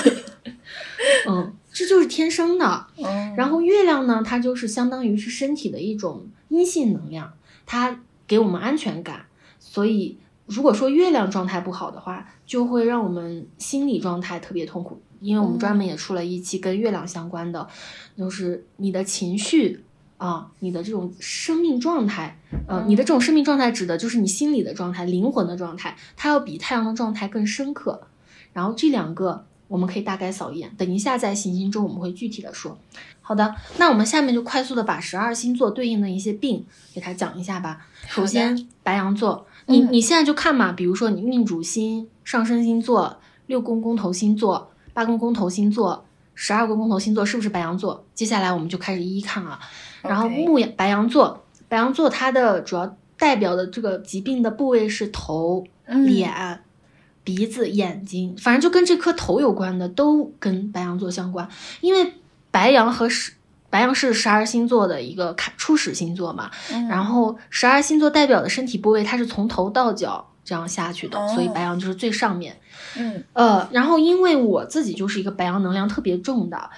嗯，这就是天生的。嗯，然后月亮呢，它就是相当于是身体的一种阴性能量，它给我们安全感。所以如果说月亮状态不好的话，就会让我们心理状态特别痛苦。因为我们专门也出了一期跟月亮相关的，就是你的情绪啊，你的这种生命状态，呃，你的这种生命状态指的就是你心理的状态、灵魂的状态，它要比太阳的状态更深刻。然后这两个我们可以大概扫一眼，等一下在行星中我们会具体的说。好的，那我们下面就快速的把十二星座对应的一些病给它讲一下吧。首先，白羊座，你嗯你现在就看嘛，比如说你命主星、上升星座、六宫宫头星座、八宫宫头星座、十二个宫头星座是不是白羊座？接下来我们就开始一一看啊。然后牧羊白羊座，白羊座它的主要代表的这个疾病的部位是头、嗯。脸、鼻子、眼睛，反正就跟这颗头有关的都跟白羊座相关，因为白羊和十白羊是十二星座的一个开初始星座嘛，嗯。然后十二星座代表的身体部位它是从头到脚这样下去的，哦所以白羊就是最上面。嗯。呃，然后因为我自己就是一个白羊能量特别重的，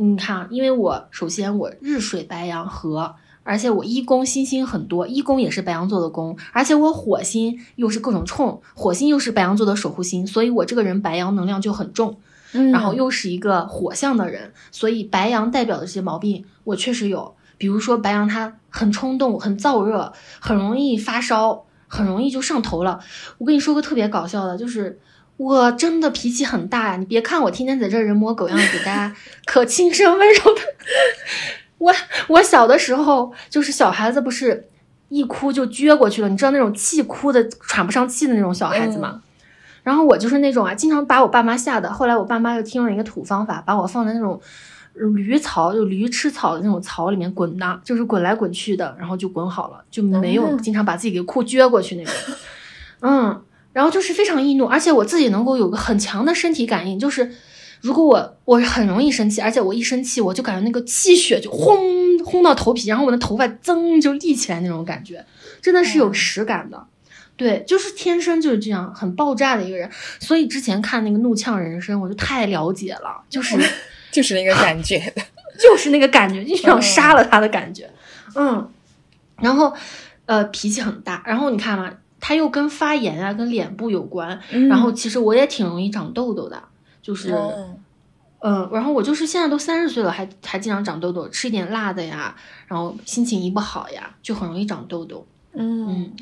你看，因为我首先我日水白羊合，而且我一宫星星很多，一宫也是白羊座的宫，而且我火星又是各种冲，火星又是白羊座的守护星，所以我这个人白羊能量就很重，嗯，然后又是一个火象的人，所以白羊代表的这些毛病我确实有，比如说白羊他很冲动、很燥热，很容易发烧，很容易就上头了。我跟你说个特别搞笑的，就是我真的脾气很大呀！你别看我天天在这人模狗样给大家可轻声温柔的，我我小的时候就是小孩子不是一哭就撅过去了，你知道那种气哭的喘不上气的那种小孩子吗？然后我就是那种啊，经常把我爸妈吓的。后来我爸妈又听了一个土方法，把我放在那种驴槽，就驴吃草的那种槽里面滚呐，就是滚来滚去的，然后就滚好了，就没有嗯经常把自己给哭撅过去那种。嗯，然后就是非常易怒，而且我自己能够有个很强的身体感应，就是如果我我很容易生气，而且我一生气我就感觉那个气血就轰轰到头皮，然后我的头发噌就立起来那种感觉，真的是有嗯实感的。对，就是天生就是这样很爆炸的一个人，所以之前看那个《怒呛人生》，我就太了解了，就是 就是那个感觉的，就是那个感觉，就想杀了他的感觉。嗯，然后呃脾气很大，然后你看嘛，他又跟发炎啊、跟脸部有关，然后其实我也挺容易长痘痘的，就是。嗯嗯，然后我就是现在都三十岁了，还还经常长痘痘，吃一点辣的呀，然后心情一不好呀，就很容易长痘痘。嗯嗯，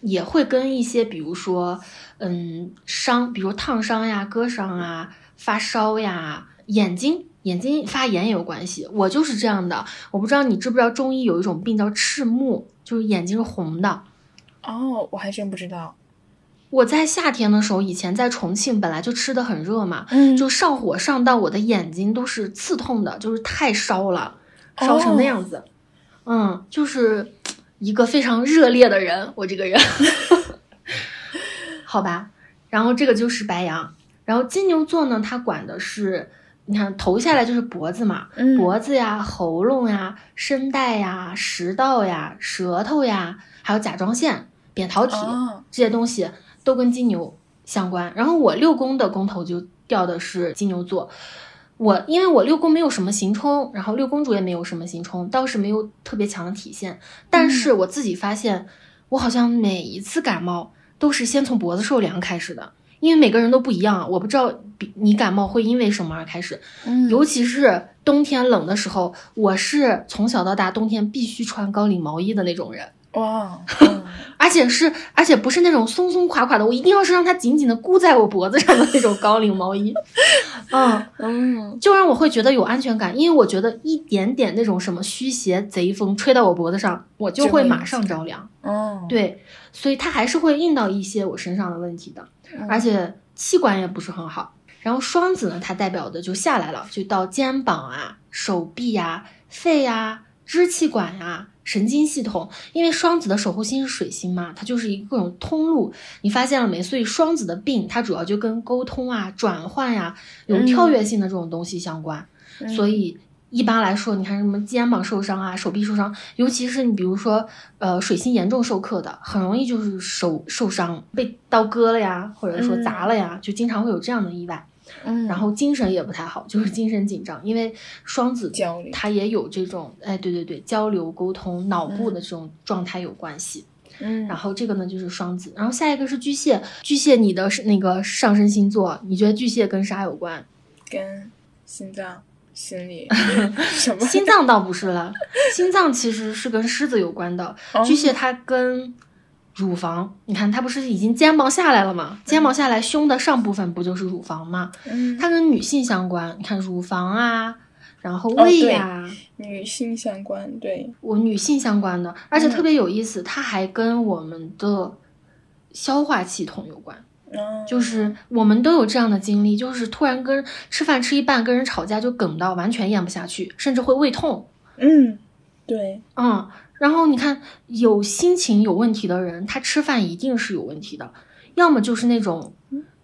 也会跟一些比如说，嗯，伤，比如烫伤呀、割伤啊、发烧呀、眼睛眼睛发炎也有关系。我就是这样的，我不知道你知不知道中医有一种病叫赤目，就是眼睛是红的。哦，我还真不知道，我在夏天的时候，以前在重庆本来就吃的很热嘛，嗯。就上火上到我的眼睛都是刺痛的，就是太烧了，烧成那样子。嗯，就是一个非常热烈的人，我这个人，好吧。然后这个就是白羊，然后金牛座呢，它管的是，你看头下来就是脖子嘛，嗯。脖子呀、喉咙呀、声带呀、食道呀、舌头呀，还有甲状腺、扁桃体。哦这些东西都跟金牛相关。然后我六宫的宫头就掉的是金牛座，我因为我六宫没有什么行冲，然后六宫主也没有什么行冲，倒是没有特别强的体现。但是我自己发现，我好像每一次感冒都是先从脖子受凉开始的。因为每个人都不一样，我不知道比你感冒会因为什么而开始，嗯尤其是冬天冷的时候，我是从小到大冬天必须穿高领毛衣的那种人。哇，嗯。而且是，而且不是那种松松垮垮的，我一定要是让它紧紧的箍在我脖子上的那种高领毛衣，嗯，嗯。就让我会觉得有安全感，因为我觉得一点点那种什么虚邪贼风吹到我脖子上，我就会马上着凉，哦，对，所以它还是会印到一些我身上的问题的，而且气管也不是很好。然后双子呢，它代表的就下来了，就到肩膀啊、手臂呀、肺呀、支气管呀、神经系统。因为双子的守护星是水星嘛，它就是一个各种通路。你发现了没？所以双子的病，它主要就跟沟通啊、转换呀、有跳跃性的这种东西相关。所以一般来说，你看什么肩膀受伤啊、手臂受伤，尤其是你比如说，呃，水星严重受克的，很容易就是手受伤，被刀割了呀，或者说砸了呀，就经常会有这样的意外。嗯，然后精神也不太好，就是精神紧张，因为双子焦虑它也有这种，哎，对对对，交流沟通、脑部的这种状态有关系。嗯，然后这个呢就是双子，然后下一个是巨蟹，巨蟹你的是那个上升星座，你觉得巨蟹跟啥有关？跟心脏、心理 什么？心脏倒不是了，心脏其实是跟狮子有关的。哦巨蟹它跟乳房，你看它不是已经肩膀下来了吗？肩膀下来，胸的上部分不就是乳房吗？嗯，它跟女性相关，你看乳房啊，然后胃呀、女性相关，对，我女性相关的，而嗯且特别有意思，它还跟我们的消化系统有关。嗯，就是我们都有这样的经历，就是突然跟吃饭吃一半跟人吵架就梗到完全咽不下去，甚至会胃痛。嗯，对，嗯，然后你看有心情有问题的人，他吃饭一定是有问题的，要么就是那种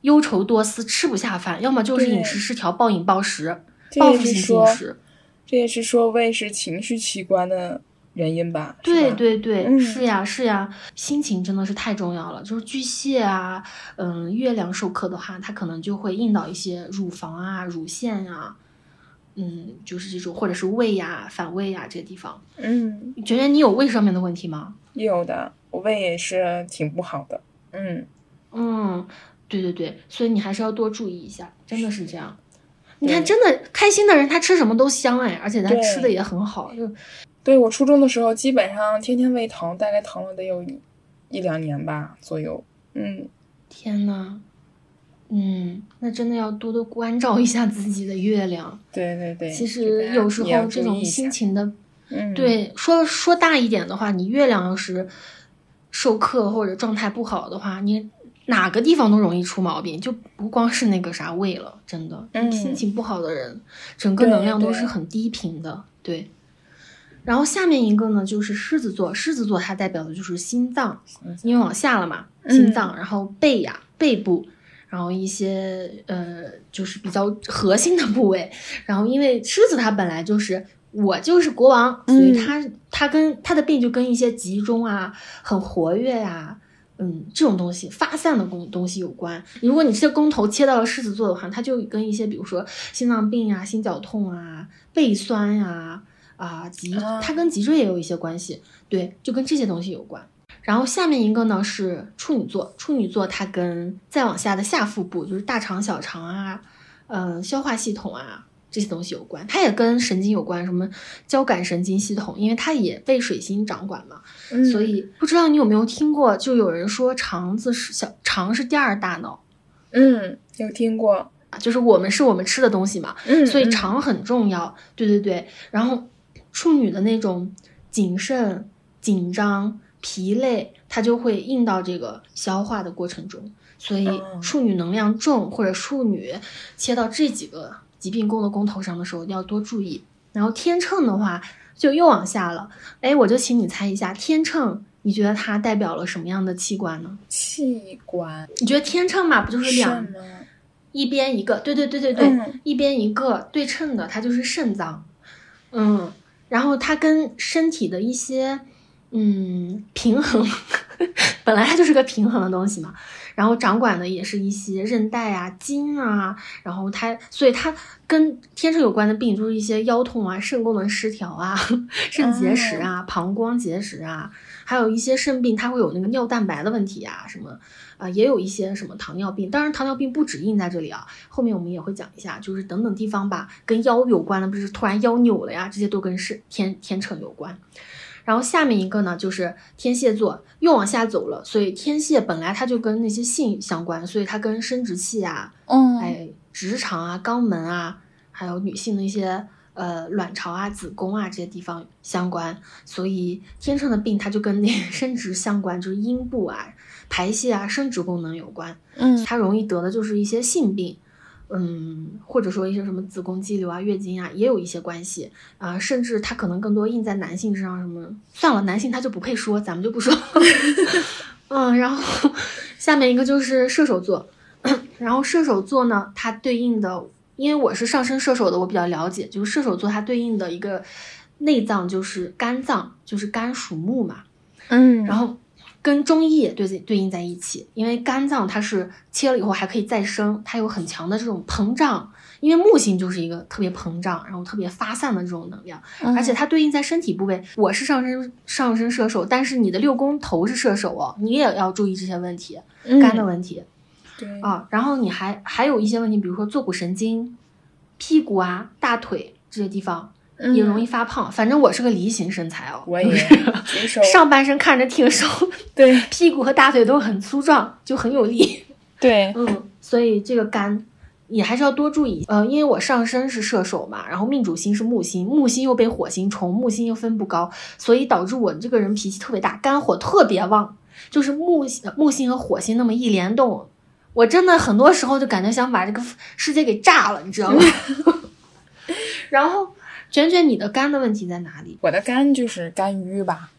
忧愁多思吃不下饭，要么就是饮食失调暴饮暴食、报复性进，食。这也是说胃是情绪器官的原因吧？对，对对，嗯是呀是呀，心情真的是太重要了。就是巨蟹啊，嗯，月亮授课的话，它可能就会印到一些乳房啊、乳腺呀、嗯，就是这种或者是胃呀、反胃呀这些地方。嗯，你觉得你有胃上面的问题吗？有的，我胃也是挺不好的，嗯，嗯，对对对，所以你还是要多注意一下，真的是这样。你看，真的开心的人，他吃什么都香哎，而且他吃的也很好，就对我初中的时候，基本上天天胃疼，大概疼了得有一一两年吧左右，嗯，天呐，嗯，那真的要多多关照一下自己的月亮。对对对，其实有时候这种心情的，嗯，对，说说大一点的话，你月亮要是授课或者状态不好的话，你哪个地方都容易出毛病，就不光是那个啥胃了，真的。嗯心情不好的人，整个能量都是很低频的，对。然后下面一个呢，就是狮子座，狮子座它代表的就是心脏，因为往下了嘛，嗯心脏，然后背呀、背部，然后一些呃，就是比较核心的部位。然后因为狮子它本来就是我就是国王，所以嗯它它跟它的病就跟一些集中啊、很活跃呀、嗯，这种东西发散的工东西有关。如果你这宫头切到了狮子座的话，它就跟一些比如说心脏病啊、心绞痛啊、背酸呀、啊、脊，啊它跟脊椎也有一些关系，对，就跟这些东西有关。然后下面一个呢是处女座，处女座它跟再往下的下腹部，就是大肠、小肠啊，嗯、消化系统啊这些东西有关。它也跟神经有关，什么交感神经系统，因为它也被水星掌管嘛。嗯，所以不知道你有没有听过，就有人说肠子是小肠是第二大脑嗯，有听过，啊，就是我们是我们吃的东西嘛，嗯，所以嗯肠很重要。对对对，然后处女的那种谨慎、紧张、疲累，它就会印到这个消化的过程中。所以嗯处女能量重或者处女切到这几个疾病宫的宫头上的时候，要多注意。然后天秤的话，就又往下了。哎，我就请你猜一下，天秤，你觉得它代表了什么样的器官呢？器官你觉得天秤嘛，不就是两？一边一个，对对对对对，嗯一边一个对称的，它就是肾脏。嗯，然后它跟身体的一些嗯平衡，本来它就是个平衡的东西嘛。然后掌管的也是一些韧带啊、筋啊，然后它，所以它跟天秤有关的病就是一些腰痛啊、肾功能失调啊、肾结石啊、膀胱结石啊，还有一些肾病，它会有那个尿蛋白的问题啊，什么啊、也有一些什么糖尿病。当然，糖尿病不止印在这里啊，后面我们也会讲一下，就是等等地方吧，跟腰有关的，不是突然腰扭了呀，这些都跟是天天秤有关。然后下面一个呢，就是天蝎座，又往下走了，所以天蝎本来它就跟那些性相关，所以它跟生殖器啊、嗯，哎直肠啊、肛门啊，还有女性的一些呃卵巢啊、子宫啊这些地方相关，所以天秤的病它就跟那个生殖相关，就是阴部啊、排泄啊、生殖功能有关。嗯它容易得的就是一些性病，嗯，或者说一些什么子宫肌瘤啊、月经啊，也有一些关系。啊、甚至它可能更多印在男性身上，什么算了，男性他就不配说，咱们就不说。嗯，然后下面一个就是射手座，然后射手座呢，它对应的，因为我是上升射手的，我比较了解，就是射手座它对应的一个内脏就是肝脏，就是肝属木嘛，嗯。然后跟中医也对对应在一起，因为肝脏它是切了以后还可以再生，它有很强的这种膨胀，因为木星就是一个特别膨胀，然后特别发散的这种能量，而且它对应在身体部位。我是上升上升射手，但是你的六宫头是射手哦，你也要注意这些问题，肝的问题。对啊，然后你还还有一些问题，比如说坐骨神经、屁股啊、大腿这些地方也容易发胖。反正我是个梨形身材哦，嗯我 也是上半身看着挺瘦，对 屁股和大腿都很粗壮，就很有力。对嗯，所以这个肝也还是要多注意。呃，因为我上身是射手嘛，然后命主星是木星，木星又被火星冲，木星又分不高，所以导致我这个人脾气特别大，肝火特别旺。就是木星木星和火星那么一联动，我真的很多时候就感觉想把这个世界给炸了，你知道吗？然后卷卷，你的肝的问题在哪里？我的肝就是肝郁吧，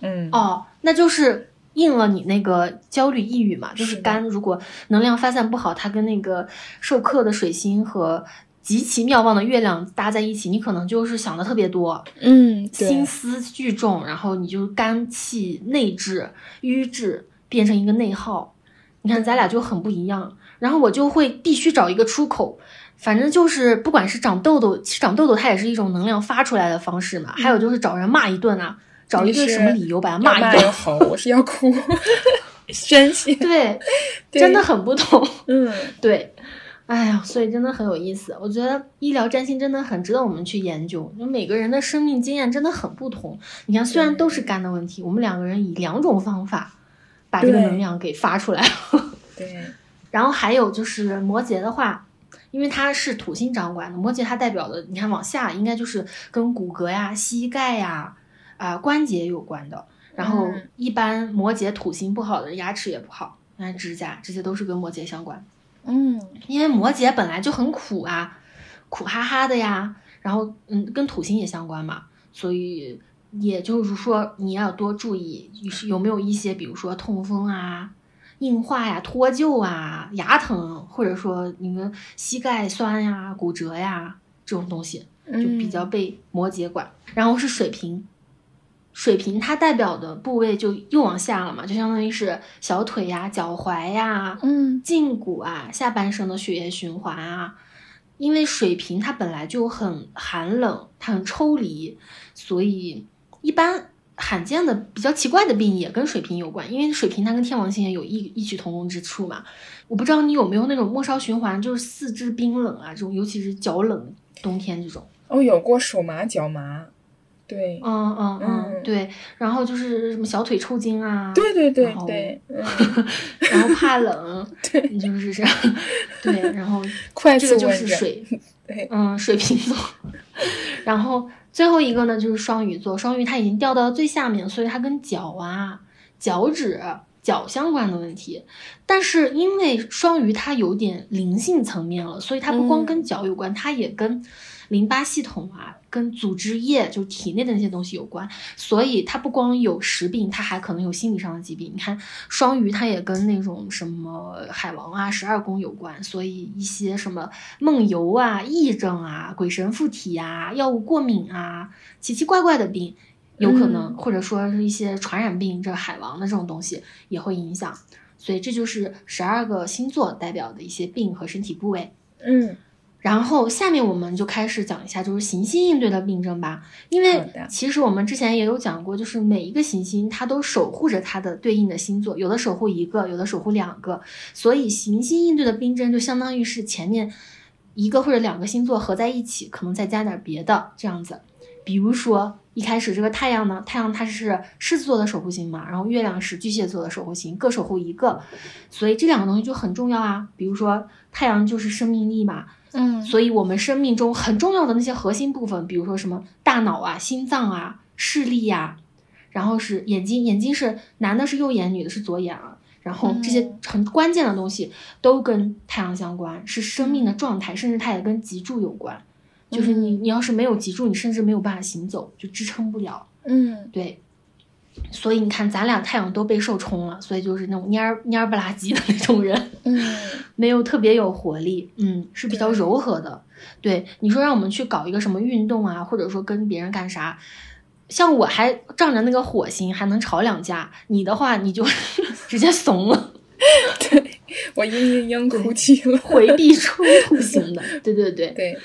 嗯哦，那就是应了你那个焦虑、抑郁嘛，就是肝如果能量发散不好，它跟那个受克的水星和极其妙望的月亮搭在一起，你可能就是想的特别多，嗯心思巨重，然后你就肝气内滞、瘀滞，变成一个内耗。你看咱俩就很不一样，然后我就会必须找一个出口。反正就是，不管是长痘痘，其实长痘痘它也是一种能量发出来的方式嘛。还有就是找人骂一顿啊，找一个什么理由把他骂一顿又。吼，我是要哭 宣泄，对，对真的很不同。嗯对，哎呀，所以真的很有意思。我觉得医疗占星真的很值得我们去研究，就每个人的生命经验真的很不同。你看，虽然都是肝的问题，我们两个人以两种方法把这个能量给发出来了。对然后还有就是摩羯的话，因为它是土星掌管的，摩羯它代表的，你看往下应该就是跟骨骼呀、膝盖呀、啊、关节有关的。然后嗯一般摩羯土星不好的人牙齿也不好，你看指甲这些都是跟摩羯相关。嗯因为摩羯本来就很苦啊，苦哈哈的呀，然后嗯，跟土星也相关嘛，所以也就是说你要多注意是有没有一些，比如说痛风啊、硬化呀、脱臼啊、牙疼，或者说你们膝盖酸呀、骨折呀这种东西，就比较被摩羯管。然后是水瓶，水瓶它代表的部位就又往下了嘛，就相当于是小腿呀、脚踝呀、嗯胫骨啊、下半身的血液循环啊。因为水瓶它本来就很寒冷，它很抽离，所以一般罕见的比较奇怪的病也跟水瓶有关。因为水瓶它跟天王星也有异异曲同工之处嘛。我不知道你有没有那种末梢循环，就是四肢冰冷啊，这种尤其是脚冷，冬天这种。哦，有过手麻脚麻，对嗯嗯嗯，嗯对。然后就是什么小腿抽筋啊，对对对对，嗯，然后怕冷，对，就是这样。对，然后快这个就是水，对，嗯，水瓶座。然后最后一个呢，就是双鱼座。双鱼它已经掉到最下面，所以它跟脚啊、脚趾、脚相关的问题。但是因为双鱼它有点灵性层面了，所以它不光嗯跟脚有关，它也跟淋巴系统啊、跟组织液，就体内的那些东西有关。所以它不光有实病，它还可能有心理上的疾病。你看双鱼，它也跟那种什么海王啊、十二宫有关，所以一些什么梦游啊、癔症啊、鬼神附体啊、药物过敏啊、奇奇怪怪的病，有可能，嗯或者说是一些传染病，这海王的这种东西也会影响。所以这就是十二个星座代表的一些病和身体部位。嗯然后下面我们就开始讲一下，就是行星应对的病症吧。因为其实我们之前也有讲过，就是每一个行星它都守护着它的对应的星座，有的守护一个，有的守护两个。所以行星应对的病症就相当于是前面一个或者两个星座合在一起，可能再加点别的这样子。比如说一开始这个太阳呢，太阳它是狮子座的守护星嘛，然后月亮是巨蟹座的守护星，各守护一个，所以这两个东西就很重要啊。比如说太阳就是生命力嘛，嗯所以我们生命中很重要的那些核心部分，比如说什么大脑啊、心脏啊、视力呀、然后是眼睛，眼睛是男的是右眼，女的是左眼啊。然后这些很关键的东西都跟太阳相关，是生命的状态，甚至它也跟脊柱有关。就是你你要是没有脊柱，你甚至没有办法行走，就支撑不了。嗯对，所以你看，咱俩太阳都被受冲了，所以就是那种蔫儿蔫儿不拉几的那种人，嗯 没有特别有活力，嗯，是比较柔和的。对，你说让我们去搞一个什么运动啊，或者说跟别人干啥，像我还仗着那个火星还能吵两架，你的话你就 直接怂了，对我嘤嘤嘤哭泣了。回避冲突型的。对对对，对，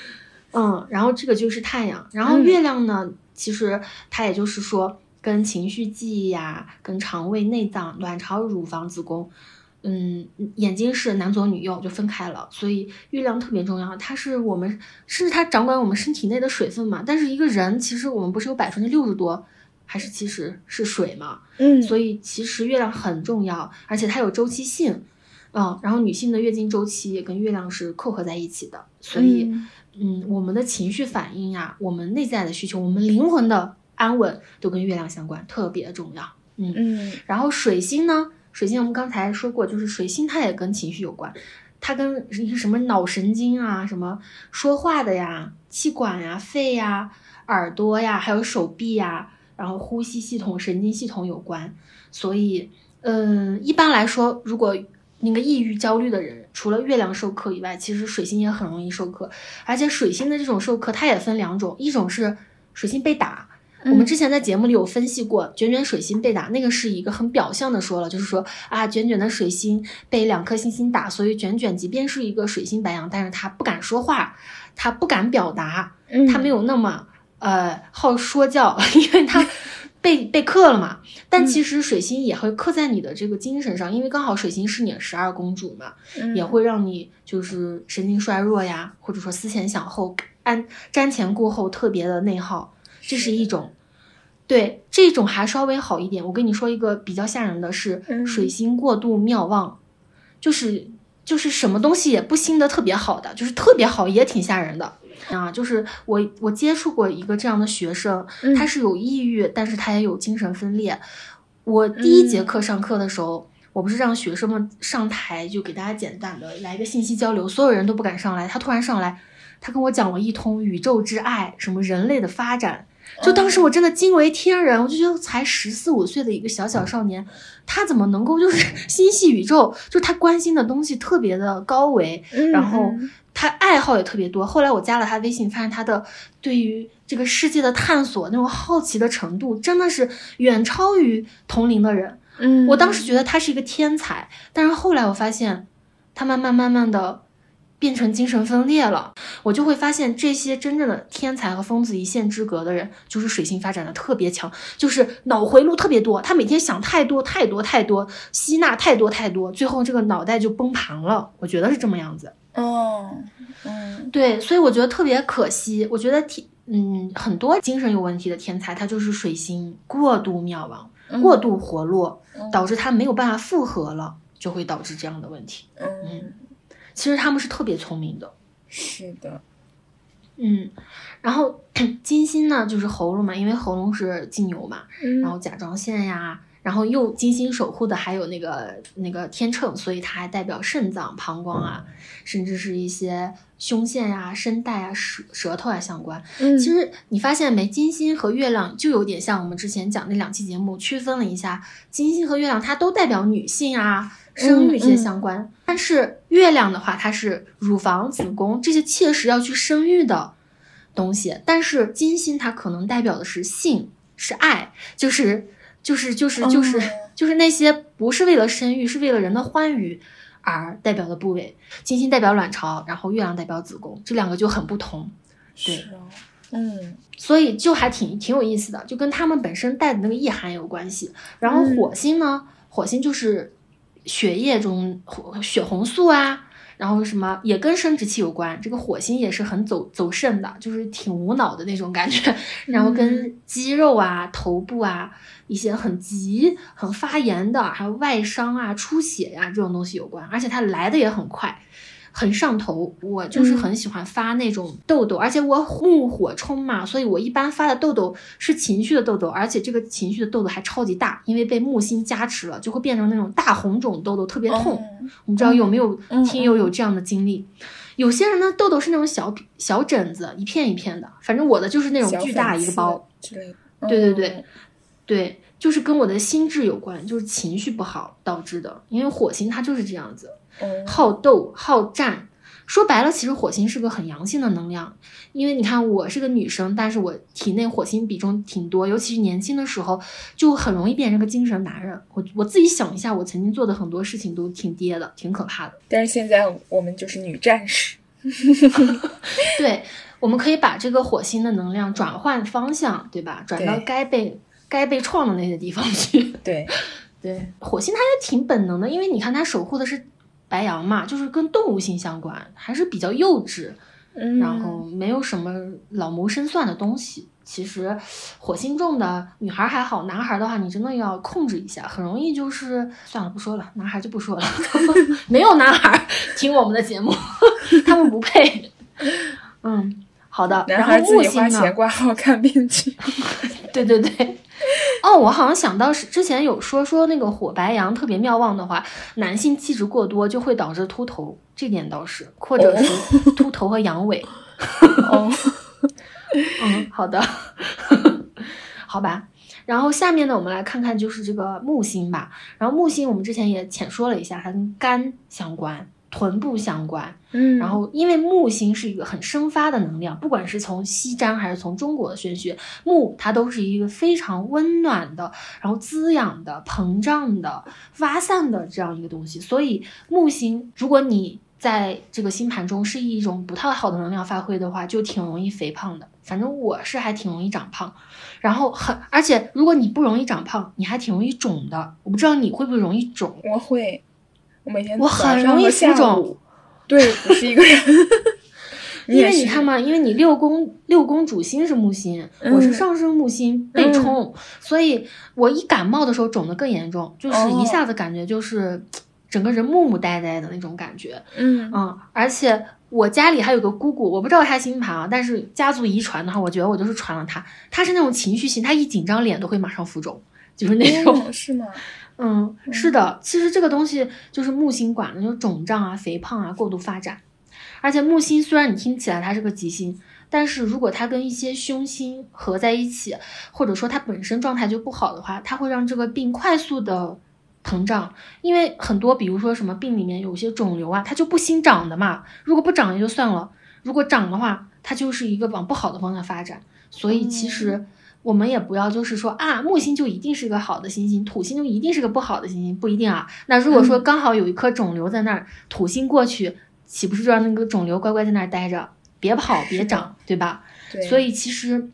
嗯，然后这个就是太阳，然后嗯月亮呢，其实它也就是说跟情绪、记忆呀、跟肠胃、内脏、卵巢、乳房、子宫，嗯，眼睛是男左女右就分开了，所以月亮特别重要，它是我们甚至它掌管我们身体内的水分嘛。但是一个人其实我们不是有百分之六十多还是其实是水嘛，嗯所以其实月亮很重要，而且它有周期性。嗯，然后女性的月经周期也跟月亮是扣合在一起的，所以，嗯嗯，我们的情绪反应呀，我们内在的需求，我们灵魂的安稳，都跟月亮相关，特别重要。嗯，嗯然后水星呢，水星我们刚才说过，就是水星它也跟情绪有关，它跟什么脑神经啊，什么说话的呀、气管呀、肺呀、耳朵呀，还有手臂呀，然后呼吸系统、神经系统有关。所以，嗯，一般来说，如果那个抑郁、焦虑的人，除了月亮授课以外，其实水星也很容易授课。而且水星的这种授课，它也分两种，一种是水星被打，我们之前在节目里有分析过，卷卷水星被打，那个是一个很表象的说了，就是说啊，卷卷的水星被两颗星星打，所以卷卷即便是一个水星白羊，但是他不敢说话，他不敢表达，嗯。他没有那么呃好说教，因为他被被克了嘛。但其实水星也会克在你的这个精神上，因为刚好水星是你的十二宫主嘛，嗯。也会让你就是神经衰弱呀，或者说思前想后、安瞻前顾后，特别的内耗，这是一种。对这种还稍微好一点。我跟你说一个比较吓人的是，嗯水星过度妙望，就是就是什么东西也不兴的特别好的，就是特别好也挺吓人的啊。就是我我接触过一个这样的学生，嗯他是有抑郁，但是他也有精神分裂。我第一节课上课的时候，我不是让学生们上台就给大家简单的来一个信息交流，所有人都不敢上来，他突然上来，他跟我讲了一通宇宙之爱，什么人类的发展。就当时我真的惊为天人，我就觉得才十四五岁的一个小小少年，他怎么能够就是 心系宇宙？就他关心的东西特别的高维，嗯然后他爱好也特别多。后来我加了他微信，发现他的对于这个世界的探索那种好奇的程度，真的是远超于同龄的人。嗯，我当时觉得他是一个天才，但是后来我发现，他慢慢慢慢的变成精神分裂了。我就会发现，这些真正的天才和疯子一线之隔的人，就是水星发展的特别强，就是脑回路特别多，他每天想太多太多太多，吸纳太多太多，最后这个脑袋就崩盘了。我觉得是这么样子。哦，嗯对，所以我觉得特别可惜。我觉得天，嗯，很多精神有问题的天才，他就是水星过度渺茫、嗯过度活络，嗯导致他没有办法复合了，就会导致这样的问题。嗯，其实他们是特别聪明的，是的，嗯。然后 金星呢，就是喉咙嘛，因为喉咙是金牛嘛，嗯。然后甲状腺呀，然后又金星守护的还有那个那个天秤，所以它还代表肾脏、膀胱啊，甚至是一些胸腺呀、声带啊、舌舌头啊相关。嗯。其实你发现没，金星和月亮就有点像我们之前讲那两期节目区分了一下，金星和月亮它都代表女性啊、生育这些相关，但是月亮的话，它是乳房、子宫这些切实要去生育的东西，但是金星它可能代表的是性、是爱，就是就是就是就是、哦就是那些不是为了生育，是为了人的欢愉。而代表的部位，金星代表卵巢，然后月亮代表子宫，这两个就很不同。对哦，嗯所以就还挺挺有意思的，就跟他们本身带的那个意涵有关系。然后嗯火星呢，火星就是血液中血红素啊，然后什么也跟生殖器有关。这个火星也是很走走肾的，就是挺无脑的那种感觉。然后跟肌肉啊、头部啊一些很急、很发炎的，还有外伤啊、出血呀、这种东西有关，而且它来的也很快。很上头。我就是很喜欢发那种痘痘，而且我怒火冲嘛，所以我一般发的痘痘是情绪的痘痘，而且这个情绪的痘痘还超级大，因为被木星加持了，就会变成那种大红肿痘痘，特别痛。我不知道有没有听友有这样的经历？有些人呢，痘痘是那种小小疹子，一片一片的，反正我的就是那种巨大一个包。对对对，对。就是跟我的心智有关，就是情绪不好导致的。因为火星它就是这样子，好斗好战。说白了，其实火星是个很阳性的能量。因为你看，我是个女生，但是我体内火星比重挺多，尤其是年轻的时候，就很容易变成个精神男人。我我自己想一下，我曾经做的很多事情都挺爹的，挺可怕的。但是现在我们就是女战士。对，我们可以把这个火星的能量转换方向，对吧？转到该被。该被创的那些地方去。对，对，火星它也挺本能的，因为你看它守护的是白羊嘛，就是跟动物性相关，还是比较幼稚，然后没有什么老谋深算的东西。其实火星重的女孩还好，男孩的话你真的要控制一下，很容易就是算了，不说了，男孩就不说了，没有男孩听我们的节目，他们不配。嗯，好的。男孩自己花钱挂号看病去。对对对。哦，我好像想到是之前有说说那个火白羊特别妙望的话，男性气质过多就会导致秃头，这点倒是，或者是秃头和阳痿。哦，嗯，好的，好吧。然后下面呢，我们来看看就是这个木星吧。然后木星我们之前也浅说了一下，它跟肝相关。臀部相关，嗯，然后因为木星是一个很生发的能量，不管是从西占还是从中国的玄学，木它都是一个非常温暖的，然后滋养的、膨胀的、发散的这样一个东西。所以木星，如果你在这个星盘中是一种不太好的能量发挥的话，就挺容易肥胖的。反正我是还挺容易长胖，然后很而且如果你不容易长胖，你还挺容易肿的。我不知道你会不会容易肿？我会。我每天我很容易浮肿，对，不是一个人。因为你看嘛，因为你六宫六宫主星是木星，我是上升木星被冲，所以我一感冒的时候肿的更严重，就是一下子感觉就是整个人木木呆呆的那种感觉。嗯嗯，而且我家里还有个姑姑，我不知道她星盘啊，但是家族遗传的话，我觉得我就是传了她。她是那种情绪型，她一紧张脸都会马上浮肿，就是那种。是吗？嗯，是的，其实这个东西就是木星管的，就是肿胀啊、肥胖啊、过度发展。而且木星虽然你听起来它是个吉星，但是如果它跟一些凶星合在一起，或者说它本身状态就不好的话，它会让这个病快速的膨胀。因为很多，比如说什么病里面有些肿瘤啊，它就不兴长的嘛。如果不长也就算了，如果长的话，它就是一个往不好的方向发展。所以其实。我们也不要就是说啊，木星就一定是个好的星星，土星就一定是个不好的星星，不一定啊。那如果说刚好有一颗肿瘤在那儿，土星过去，岂不是就让那个肿瘤乖乖在那儿待着，别跑别长，对吧？对。所以其实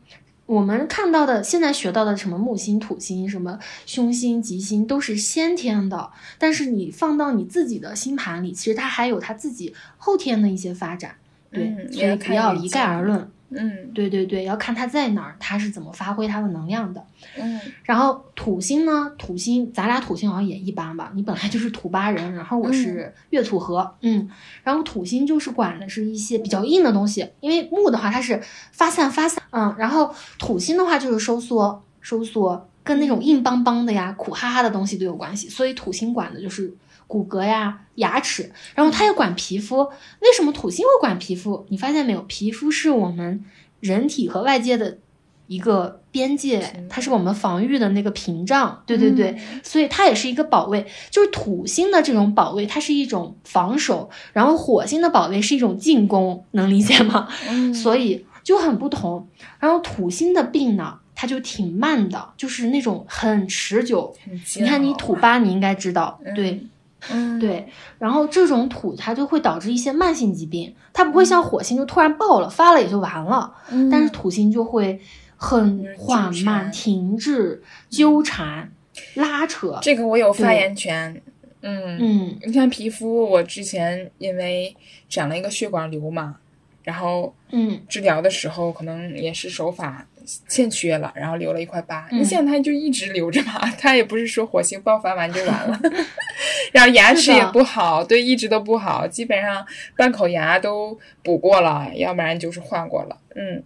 我们看到的，现在学到的什么木星、土星、什么凶星、吉星，都是先天的。但是你放到你自己的星盘里，其实它还有它自己后天的一些发展。对，所以不要一概而论。嗯，对对对，要看它在哪儿，它是怎么发挥它的能量的。嗯，然后土星呢？土星，咱俩土星好像也一般吧。你本来就是土八人，然后我是月土合，嗯，然后土星就是管的是一些比较硬的东西，因为木的话它是发散发散，嗯，然后土星的话就是收缩收缩，跟那种硬邦邦的呀、苦哈哈的东西都有关系，所以土星管的就是。骨骼呀，牙齿，然后它也管皮肤。为什么土星会管皮肤？你发现没有？皮肤是我们人体和外界的一个边界，它是我们防御的那个屏障。对对对，所以它也是一个保卫。就是土星的这种保卫，它是一种防守；然后火星的保卫是一种进攻，能理解吗？所以就很不同。然后土星的病呢，它就挺慢的，就是那种很持久。你看你土八，你应该知道，对。嗯，对，然后这种土它就会导致一些慢性疾病，它不会像火星就突然爆了发了也就完了，但是土星就会很缓慢、停滞、纠缠、拉扯。这个我有发言权。嗯嗯，你看皮肤，我之前因为长了一个血管瘤嘛，然后嗯。治疗的时候可能也是手法欠缺了，然后留了一块疤。嗯那现在他就一直留着嘛，它也不是说火星爆发完就完了，然后牙齿也不好，对，一直都不好，基本上半口牙都补过了，要不然就是换过了。嗯，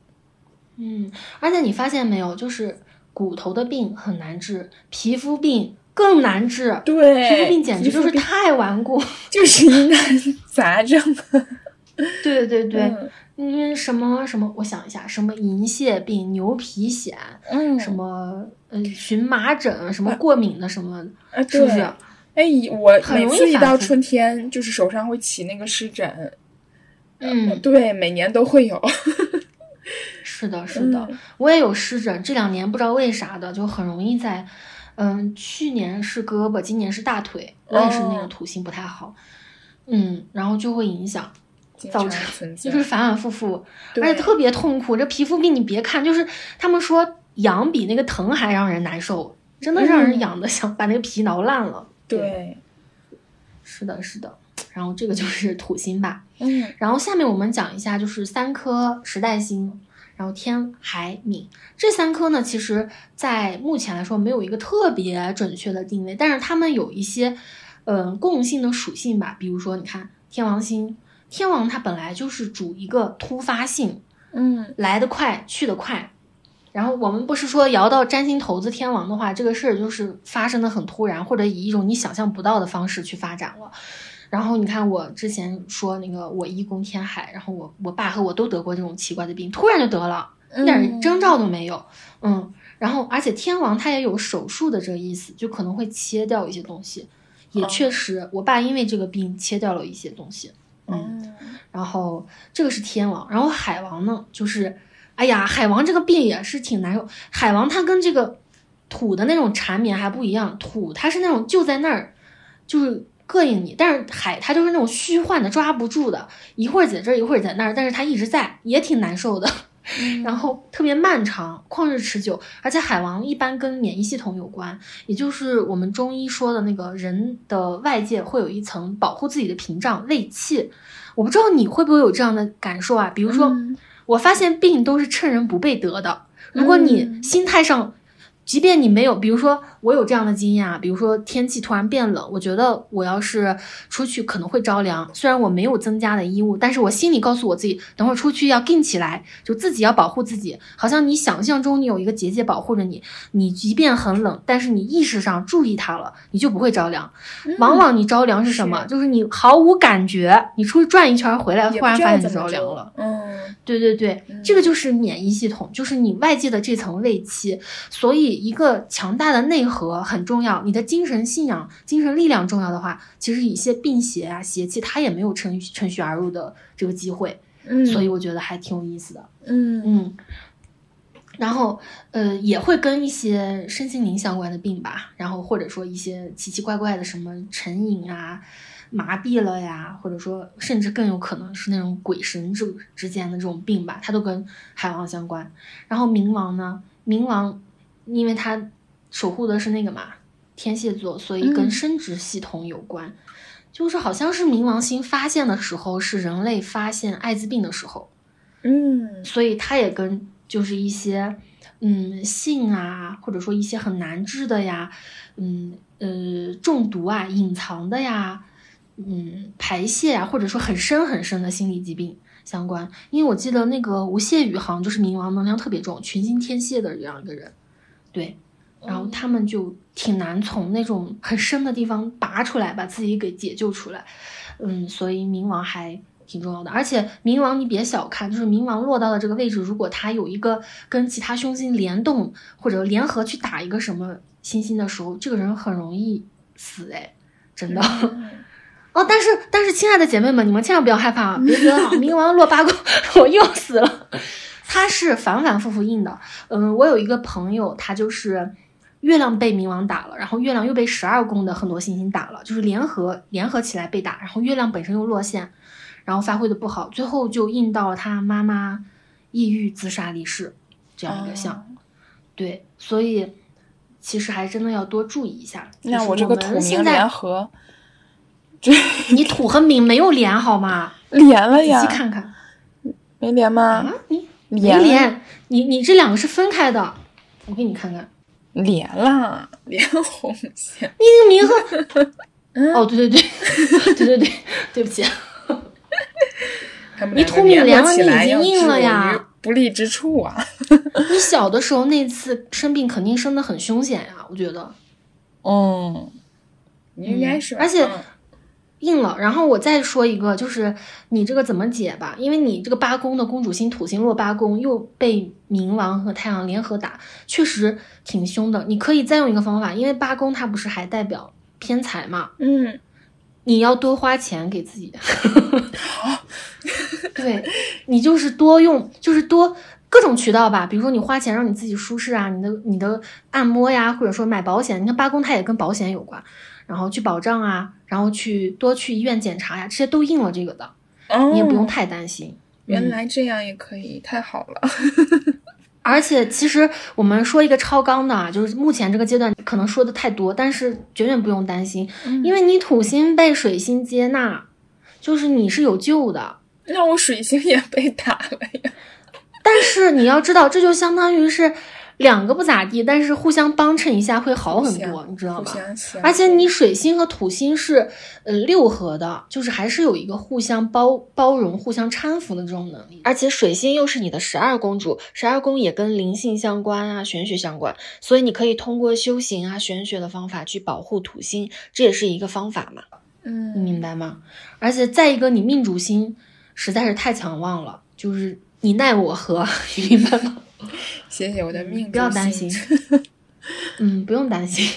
嗯，而且你发现没有，就是骨头的病很难治，皮肤病更难治。对，皮肤病简直就是太顽固。就是疑难 杂症。对对对，嗯因为什么什么，我想一下，什么银屑病、牛皮癣，嗯，什么呃荨麻疹，什么过敏的什么，啊，是不是？哎，我很容易每次一到春天，就是手上会起那个湿疹。嗯，对，每年都会有。是的，是的，嗯我也有湿疹，这两年不知道为啥的，就很容易在，嗯，去年是胳膊，今年是大腿，我也是那个哦土性不太好，嗯，然后就会影响，造成，就是反反复复，而且特别痛苦。这皮肤病你别看，就是他们说痒比那个疼还让人难受，真的让人嗯痒的想把那个皮挠烂了。对，是的，是的。然后这个就是土星吧。嗯然后下面我们讲一下，就是三颗时代星，然后天、海、冥这三颗呢，其实在目前来说没有一个特别准确的定位，但是它们有一些嗯、呃共性的属性吧。比如说，你看天王星，天王它本来就是主一个突发性，嗯来得快，去得快。然后我们不是说摇到占星骰子天王的话，这个事儿就是发生的很突然，或者以一种你想象不到的方式去发展了。然后你看，我之前说那个我一宫天海，然后我我爸和我都得过这种奇怪的病，突然就得了，一点征兆都没有。嗯，然后而且天王他也有手术的这个意思，就可能会切掉一些东西。也哦确实，我爸因为这个病切掉了一些东西。嗯，嗯然后这个是天王，然后海王呢，就是，哎呀，海王这个病也是挺难受。海王他跟这个土的那种缠绵还不一样，土它是那种就在那儿，就是膈应你，但是海它就是那种虚幻的，抓不住的，一会儿在这儿，一会儿在那儿，但是它一直在，也挺难受的。然后特别漫长，旷日持久，而且海王一般跟免疫系统有关，也就是我们中医说的那个人的外界会有一层保护自己的屏障胃气。我不知道你会不会有这样的感受啊？比如说，嗯我发现病都是趁人不备得的。如果你嗯心态上，即便你没有，比如说我有这样的经验啊，比如说天气突然变冷，我觉得我要是出去可能会着凉。虽然我没有增加的衣物，但是我心里告诉我自己，等会儿出去要硬起来，就自己要保护自己。好像你想象中你有一个结界保护着你，你即便很冷，但是你意识上注意它了，你就不会着凉。往往你着凉是什么？是就是你毫无感觉，你出去转一圈回来，忽然发现着凉了。嗯对对对，这个就是免疫系统，就是你外界的这层卫气。所以，一个强大的内核很重要。你的精神信仰、精神力量重要的话，其实一些病邪啊、邪气，它也没有趁趁虚而入的这个机会。嗯，所以，我觉得还挺有意思的。嗯嗯，然后呃，也会跟一些身心灵相关的病吧，然后或者说一些奇奇怪怪的什么成瘾啊、麻痹了呀，或者说甚至更有可能是那种鬼神之之间的这种病吧，它都跟海王相关。然后冥王呢，冥王因为它守护的是那个嘛天蝎座，所以跟嗯生殖系统有关。就是好像是冥王星发现的时候，是人类发现艾滋病的时候。嗯所以它也跟就是一些嗯性啊，或者说一些很难治的呀，嗯呃中毒啊、隐藏的呀，嗯排泄啊，或者说很深很深的心理疾病相关。因为我记得那个吴谢宇好像就是冥王能量特别重、群星天蝎的这样一个人，对。然后他们就挺难从那种很深的地方拔出来，把自己给解救出来。嗯，所以冥王还挺重要的。而且冥王你别小看，就是冥王落到的这个位置，如果他有一个跟其他凶星联动或者联合去打一个什么星星的时候，这个人很容易死哎，真的。哦，但是但是，亲爱的姐妹们，你们千万不要害怕啊！别觉得啊，冥王落八宫，我又死了。它是反反复复印的。嗯，我有一个朋友，他就是月亮被冥王打了，然后月亮又被十二宫的很多行星打了，就是联合联合起来被打，然后月亮本身又落陷，然后发挥的不好，最后就印到了他妈妈抑郁自杀离世这样一个像。哦对，所以其实还真的要多注意一下。就是那我这个土冥联合 你土和冥没有连好吗？连了呀仔细呀，看看。没连吗？啊，你没连，你你这两个是分开的，我给你看看，连啦，连红线。你那个名和，哦，对对对，对对 对，对不起，你他们两个吐米连了你已经硬了呀。不利之处啊！你小的时候那次生病肯定生的很凶险呀，我觉得。嗯，应该是、而且嗯硬了。然后我再说一个，就是你这个怎么解吧？因为你这个八宫的公主星土星落八宫又被冥王和太阳联合打，确实挺凶的。你可以再用一个方法，因为八宫它不是还代表偏财嘛，嗯，你要多花钱给自己。对，你就是多用，就是多各种渠道吧，比如说你花钱让你自己舒适啊，你的你的按摩呀，或者说买保险。你看八宫它也跟保险有关，然后去保障啊，然后去多去医院检查呀，这些都应了这个的，哦，你也不用太担心。原来这样也可以，太好了。而且其实我们说一个超纲的啊，就是目前这个阶段可能说的太多，但是绝对不用担心，因为你土星被水星接纳，就是你是有救的。那我水星也被打了呀。但是你要知道，这就相当于是两个不咋地，但是互相帮衬一下会好很多，你知道吗？而且你水星和土星是呃六合的，就是还是有一个互相包包容、互相搀扶的这种能力。而且水星又是你的十二宫主，十二宫也跟灵性相关啊、玄学相关，所以你可以通过修行啊、玄学的方法去保护土星，这也是一个方法嘛，嗯你嗯，明白吗？而且再一个，你命主星实在是太强旺了，就是你奈我何，你明白吗？谢谢我的命主不要担心，嗯，不用担心，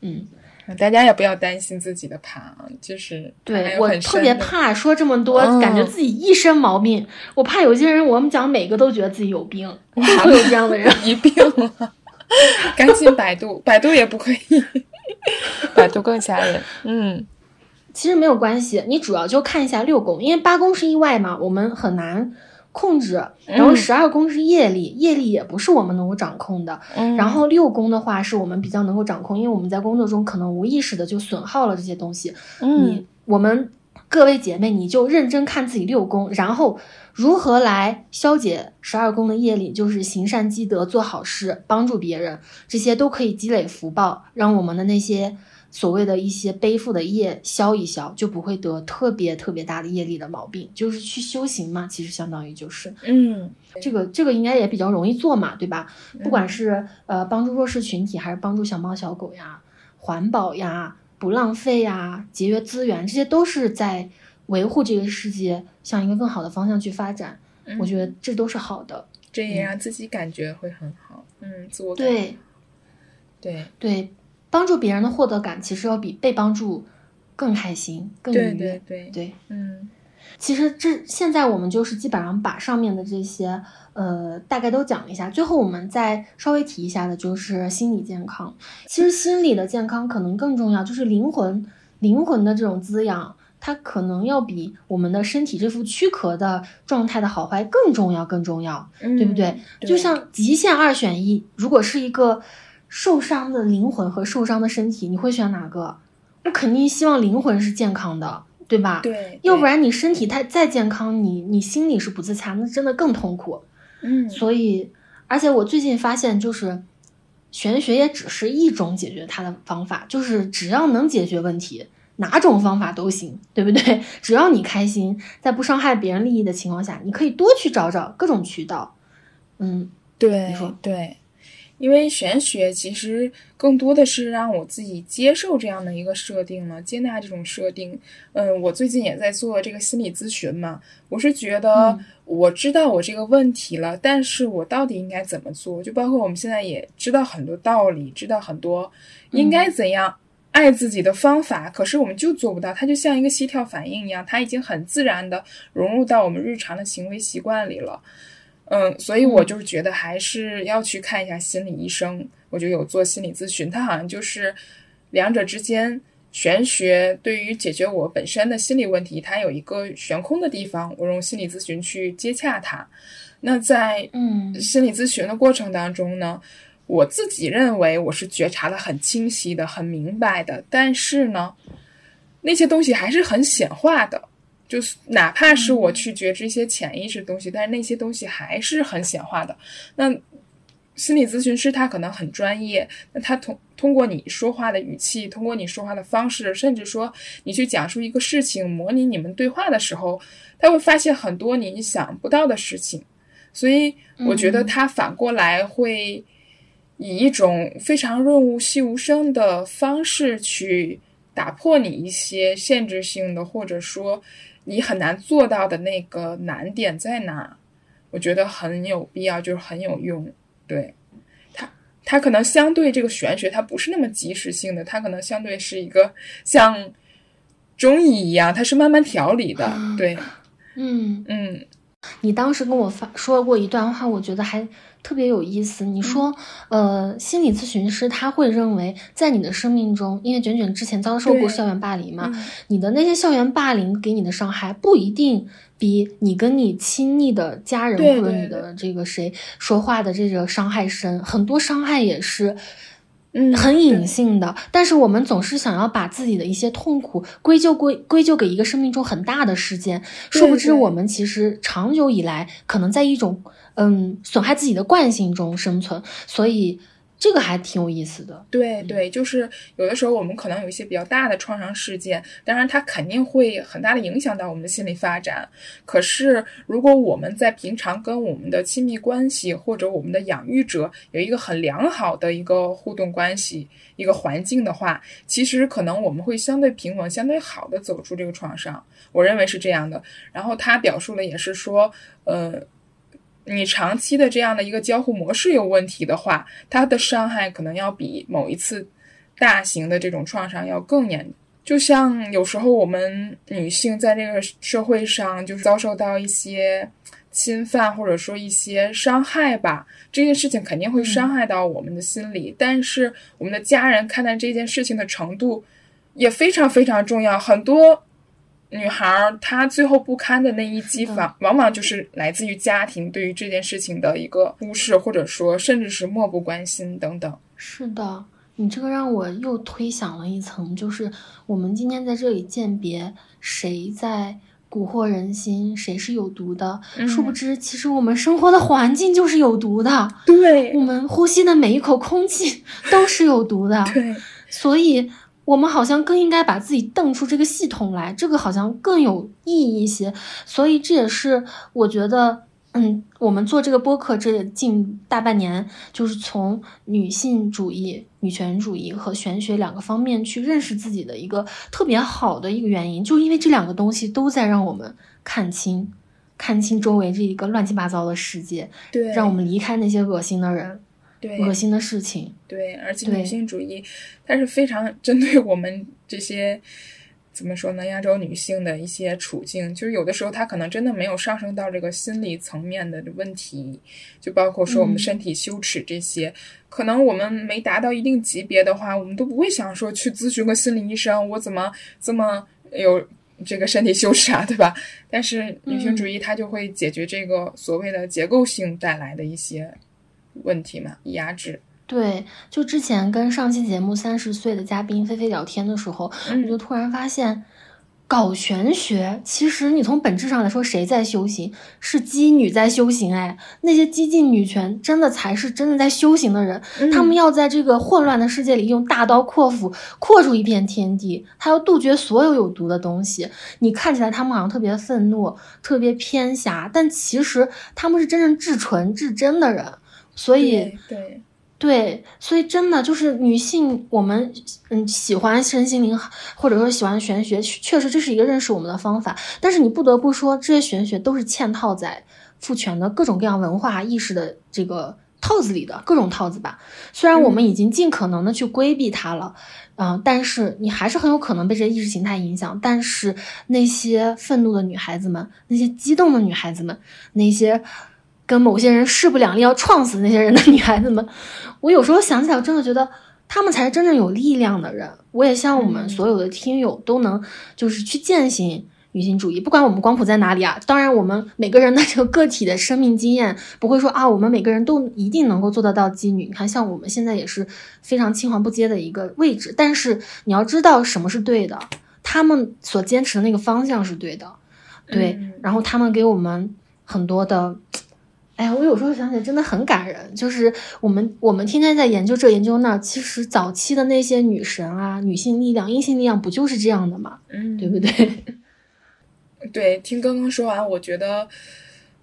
嗯。大家也不要担心自己的盘啊，就是对我特别怕说这么多，嗯感觉自己一身毛病。我怕有些人，我们讲每个都觉得自己有病，会不会有这样的人？一病了，赶紧百度，百度也不可以，百度更吓人。嗯其实没有关系，你主要就看一下六宫，因为八宫是意外嘛，我们很难控制。然后嗯十二宫是业力，业力也不是我们能够掌控的。嗯，然后六宫的话是我们比较能够掌控，因为我们在工作中可能无意识的就损耗了这些东西。嗯你我们各位姐妹，你就认真看自己六宫，然后如何来消解十二宫的业力，就是行善积德、做好事、帮助别人，这些都可以积累福报，让我们的那些所谓的一些背负的业消一消，就不会得特别特别大的业力的毛病。就是去修行嘛，其实相当于就是。嗯这个这个应该也比较容易做嘛，对吧？不管是呃帮助弱势群体，还是帮助小猫小狗呀、环保呀、不浪费呀、节约资源，这些都是在维护这个世界向一个更好的方向去发展。嗯我觉得这都是好的。这也让自己感觉会很好。嗯，自我感对对对，帮助别人的获得感，其实要比被帮助更开心、更愉悦。对对对，对嗯其实这现在我们就是基本上把上面的这些呃大概都讲了一下，最后我们再稍微提一下的就是心理健康。其实心理的健康可能更重要，就是灵魂灵魂的这种滋养，它可能要比我们的身体这副躯壳的状态的好坏更重要，更重要。嗯，对不对？就像极限二选一，如果是一个受伤的灵魂和受伤的身体，你会选哪个？我肯定希望灵魂是健康的，对吧？对，要不然你身体太再健康，你你心里是不自洽，那真的更痛苦。嗯所以，而且我最近发现，就是玄学也只是一种解决它的方法，就是只要能解决问题，哪种方法都行，对不对？只要你开心，在不伤害别人利益的情况下，你可以多去找找各种渠道。嗯，对你说对，因为玄学其实更多的是让我自己接受这样的一个设定了，接纳这种设定。嗯，我最近也在做这个心理咨询嘛，我是觉得嗯我知道我这个问题了，但是我到底应该怎么做？就包括我们现在也知道很多道理，知道很多应该怎样。爱自己的方法，可是我们就做不到。它就像一个膝跳反应一样，它已经很自然的融入到我们日常的行为习惯里了。嗯，所以我就是觉得还是要去看一下心理医生。我就有做心理咨询，他好像就是两者之间，玄学对于解决我本身的心理问题，它有一个悬空的地方，我用心理咨询去接洽它。那在嗯心理咨询的过程当中呢，我自己认为我是觉察的很清晰的、很明白的，但是呢，那些东西还是很显化的。就是哪怕是我去觉知一些潜意识的东西，但是那些东西还是很显化的。那心理咨询师他可能很专业，那他通通过你说话的语气，通过你说话的方式，甚至说你去讲述一个事情，模拟你们对话的时候，他会发现很多你想不到的事情。所以我觉得他反过来会以一种非常润物细无声的方式去打破你一些限制性的，或者说。你很难做到的那个难点在哪？我觉得很有必要，就是很有用。对，它它可能相对这个玄学，它不是那么及时性的，它可能相对是一个像中医一样，它是慢慢调理的。对，嗯嗯。你当时跟我发说过一段话，我觉得还特别有意思。你说，呃，心理咨询师他会认为，在你的生命中，因为卷卷之前遭受过校园霸凌嘛，你的那些校园霸凌给你的伤害不一定比你跟你亲密的家人或者你的这个谁说话的这个伤害深，很多伤害也是。嗯，很隐性的，但是我们总是想要把自己的一些痛苦归咎归归咎给一个生命中很大的事件，殊不知我们其实长久以来可能在一种嗯损害自己的惯性中生存，所以。这个还挺有意思的，对对，就是有的时候我们可能有一些比较大的创伤事件，当然它肯定会很大的影响到我们的心理发展。可是如果我们在平常跟我们的亲密关系或者我们的养育者有一个很良好的一个互动关系、一个环境的话，其实可能我们会相对平稳、相对好的走出这个创伤。我认为是这样的。然后他表述的也是说，呃。你长期的这样的一个交互模式有问题的话，它的伤害可能要比某一次大型的这种创伤要更严。就像有时候我们女性在这个社会上就是遭受到一些侵犯或者说一些伤害吧，这件事情肯定会伤害到我们的心理。但是我们的家人看待这件事情的程度也非常非常重要，很多。女孩她最后不堪的那一击，往往往就是来自于家庭对于这件事情的一个忽视，或者说甚至是漠不关心等等。是的，你这个让我又推想了一层，就是我们今天在这里鉴别谁在蛊惑人心，谁是有毒的，殊不知其实我们生活的环境就是有毒的。对，我们呼吸的每一口空气 都是有毒的。对，所以。我们好像更应该把自己瞪出这个系统来，这个好像更有意义一些。所以这也是我觉得，嗯，我们做这个播客这近大半年，就是从女性主义、女权主义和玄学两个方面去认识自己的一个特别好的一个原因，就因为这两个东西都在让我们看清、看清周围这一个乱七八糟的世界，对，让我们离开那些恶心的人。对，恶心的事情。对，而且女性主义，它是非常针对我们这些怎么说呢？亚洲女性的一些处境，就是有的时候她可能真的没有上升到这个心理层面的问题，就包括说我们身体羞耻这些，可能我们没达到一定级别的话，我们都不会想说去咨询个心理医生，我怎么这么有这个身体羞耻啊，对吧？但是女性主义它就会解决这个所谓的结构性带来的一些。问题嘛，压制。对，就之前跟上期节目三十岁的嘉宾菲菲聊天的时候，我就突然发现，搞玄学，其实你从本质上来说，谁在修行？是姬女在修行。哎，那些激进女权，真的才是真的在修行的人。他们要在这个混乱的世界里，用大刀阔斧阔出一片天地，他要杜绝所有有毒的东西。你看起来他们好像特别愤怒，特别偏狭，但其实他们是真正至纯至真的人。所以，对对，所以真的就是女性，我们嗯喜欢身心灵，或者说喜欢玄学，确实这是一个认识我们的方法。但是你不得不说，这些玄学都是嵌套在父权的各种各样文化意识的这个套子里的各种套子吧。虽然我们已经尽可能的去规避它了，嗯，但是你还是很有可能被这些意识形态影响。但是那些愤怒的女孩子们，那些激动的女孩子们，那些。跟某些人势不两立，要撞死那些人的女孩子们，我有时候想起来，我真的觉得他们才是真正有力量的人。我也希望我们所有的听友都能就是去践行女性主义，不管我们光谱在哪里啊。当然，我们每个人的这个个体的生命经验不会说啊，我们每个人都一定能够做得到妓女。你看，像我们现在也是非常青黄不接的一个位置，但是你要知道什么是对的，他们所坚持的那个方向是对的。对，然后他们给我们很多的。哎呀，我有时候想起来真的很感人。就是我们我们天天在研究这研究那，其实早期的那些女神啊、女性力量、阴性力量，不就是这样的吗？嗯，对不对？对，听刚刚说完，我觉得，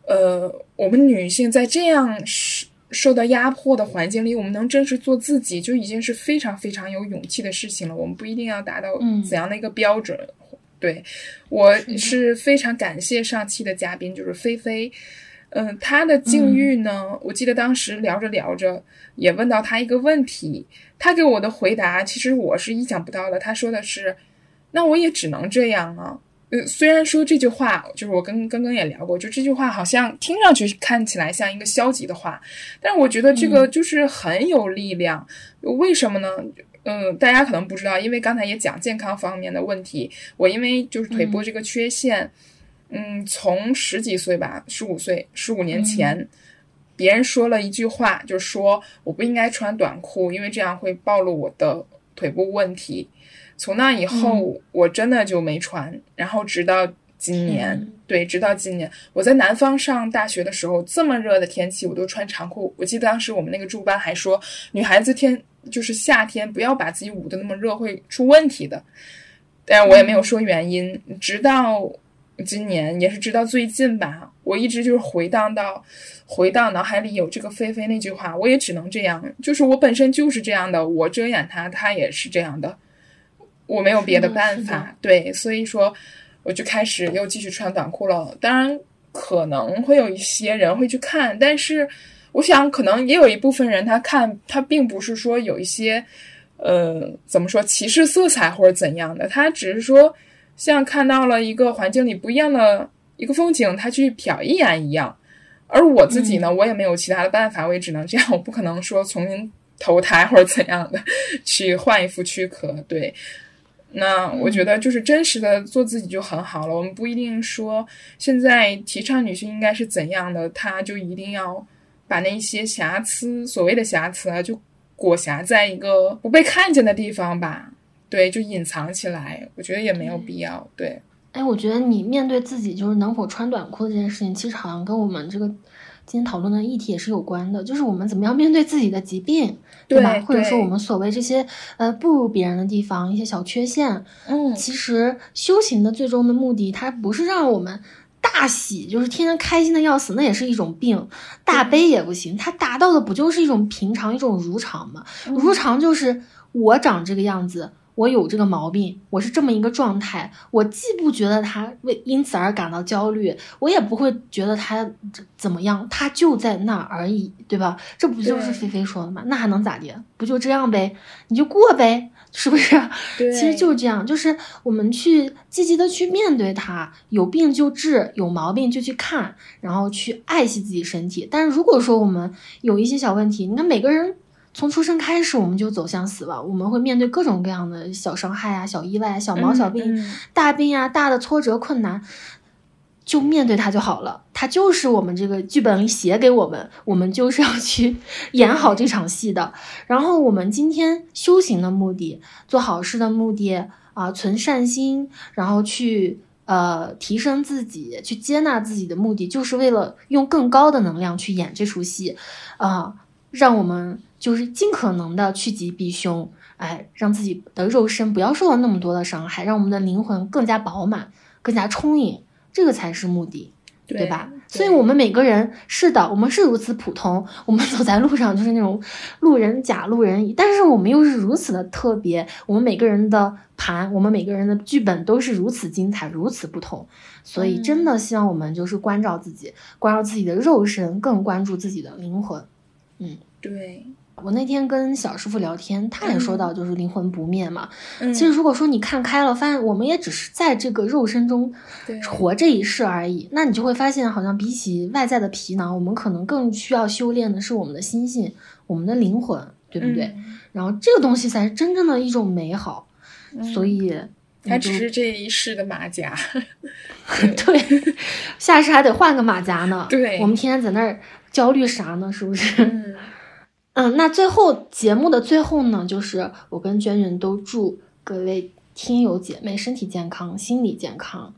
呃，我们女性在这样受受到压迫的环境里，我们能真实做自己，就已经是非常非常有勇气的事情了。我们不一定要达到怎样的一个标准。对我是非常感谢上期的嘉宾，就是菲菲。嗯，他的境遇呢？我记得当时聊着聊着，也问到他一个问题，他给我的回答其实我是意想不到的。他说的是：“那我也只能这样啊。”呃，虽然说这句话就是我跟刚刚也聊过，就这句话好像听上去看起来像一个消极的话，但是我觉得这个就是很有力量。为什么呢？嗯，大家可能不知道，因为刚才也讲健康方面的问题，我因为就是腿部这个缺陷。嗯，从十几岁吧，十五岁，十五年前，别人说了一句话，就说我不应该穿短裤，因为这样会暴露我的腿部问题。从那以后，我真的就没穿。然后直到今年，对，直到今年，我在南方上大学的时候，这么热的天气，我都穿长裤。我记得当时我们那个助班还说，女孩子天就是夏天不要把自己捂得那么热，会出问题的。但我也没有说原因，直到。今年也是直到最近吧，我一直就是回荡到，回到脑海里有这个菲菲那句话，我也只能这样，就是我本身就是这样的，我遮掩他，他也是这样的，我没有别的办法，对，所以说我就开始又继续穿短裤了。当然可能会有一些人会去看，但是我想可能也有一部分人他看他并不是说有一些，呃，怎么说歧视色彩或者怎样的，他只是说。像看到了一个环境里不一样的一个风景，他去瞟一眼一样。而我自己呢，我也没有其他的办法，我也只能这样，我不可能说重新投胎或者怎样的去换一副躯壳。对，那我觉得就是真实的做自己就很好了。我们不一定说现在提倡女性应该是怎样的，她就一定要把那些瑕疵，所谓的瑕疵啊，就裹挟在一个不被看见的地方吧。对，就隐藏起来，我觉得也没有必要。对，哎，我觉得你面对自己就是能否穿短裤这件事情，其实好像跟我们这个今天讨论的议题也是有关的，就是我们怎么样面对自己的疾病，对吧？或者说我们所谓这些呃不如别人的地方，一些小缺陷。嗯，其实修行的最终的目的，它不是让我们大喜，就是天天开心的要死，那也是一种病；大悲也不行，它达到的不就是一种平常，一种如常吗？如常就是我长这个样子。我有这个毛病，我是这么一个状态，我既不觉得他为因此而感到焦虑，我也不会觉得他怎么样，他就在那而已，对吧？这不就是菲菲说的吗？那还能咋的？不就这样呗？你就过呗，是不是？对，其实就是这样，就是我们去积极的去面对它，有病就治，有毛病就去看，然后去爱惜自己身体。但是如果说我们有一些小问题，你看每个人。从出生开始，我们就走向死亡，我们会面对各种各样的小伤害啊、小意外、小毛小病、大病啊、大的挫折困难，就面对它就好了。它就是我们这个剧本里写给我们，我们就是要去 演好这场戏的。然后我们今天修行的目的、做好事的目的啊，存善心，然后去呃提升自己、去接纳自己的目的，就是为了用更高的能量去演这出戏啊，让我们。就是尽可能的趋吉避凶，哎，让自己的肉身不要受到那么多的伤害，让我们的灵魂更加饱满、更加充盈，这个才是目的，对吧？所以，我们每个人是的，我们是如此普通，我们走在路上就是那种路人甲、路人乙，但是我们又是如此的特别。我们每个人的盘，我们每个人的剧本都是如此精彩、如此不同。所以，真的希望我们就是关照自己，关照自己的肉身，更关注自己的灵魂。嗯，对。我那天跟小师傅聊天，他也说到，就是灵魂不灭嘛。其实如果说你看开了，发现我们也只是在这个肉身中活这一世而已，那你就会发现，好像比起外在的皮囊，我们可能更需要修炼的是我们的心性，我们的灵魂，对不对？然后这个东西才是真正的一种美好。所以，它只是这一世的马甲。对，下世还得换个马甲呢。对，我们天天在那儿焦虑啥呢？是不是？嗯，嗯那最后节目的最后呢，就是我跟娟娟都祝各位听友姐妹身体健康、心理健康，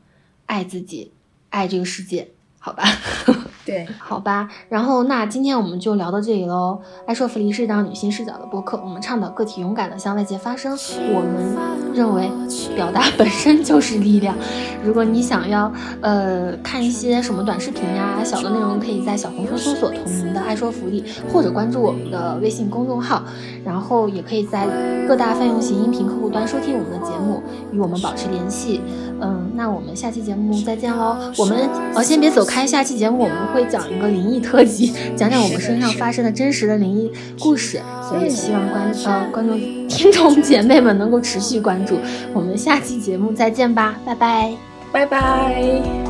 爱自己，爱这个世界，好吧？对，好吧，然后那今天我们就聊到这里喽。爱说福利是一档女性视角的播客，我们倡导个体勇敢的向外界发声。我们认为表达本身就是力量。如果你想要呃看一些什么短视频呀、小的内容，可以在小红书搜索同名的爱说福利，或者关注我们的微信公众号，然后也可以在各大泛用型音频客户端收听我们的节目，与我们保持联系。嗯，那我们下期节目再见喽。我们哦，先别走开，下期节目我们。会讲一个灵异特辑，讲讲我们身上发生的真实的灵异故事，所以希望观呃观众 听众姐妹们能够持续关注。我们下期节目再见吧，拜拜，拜拜。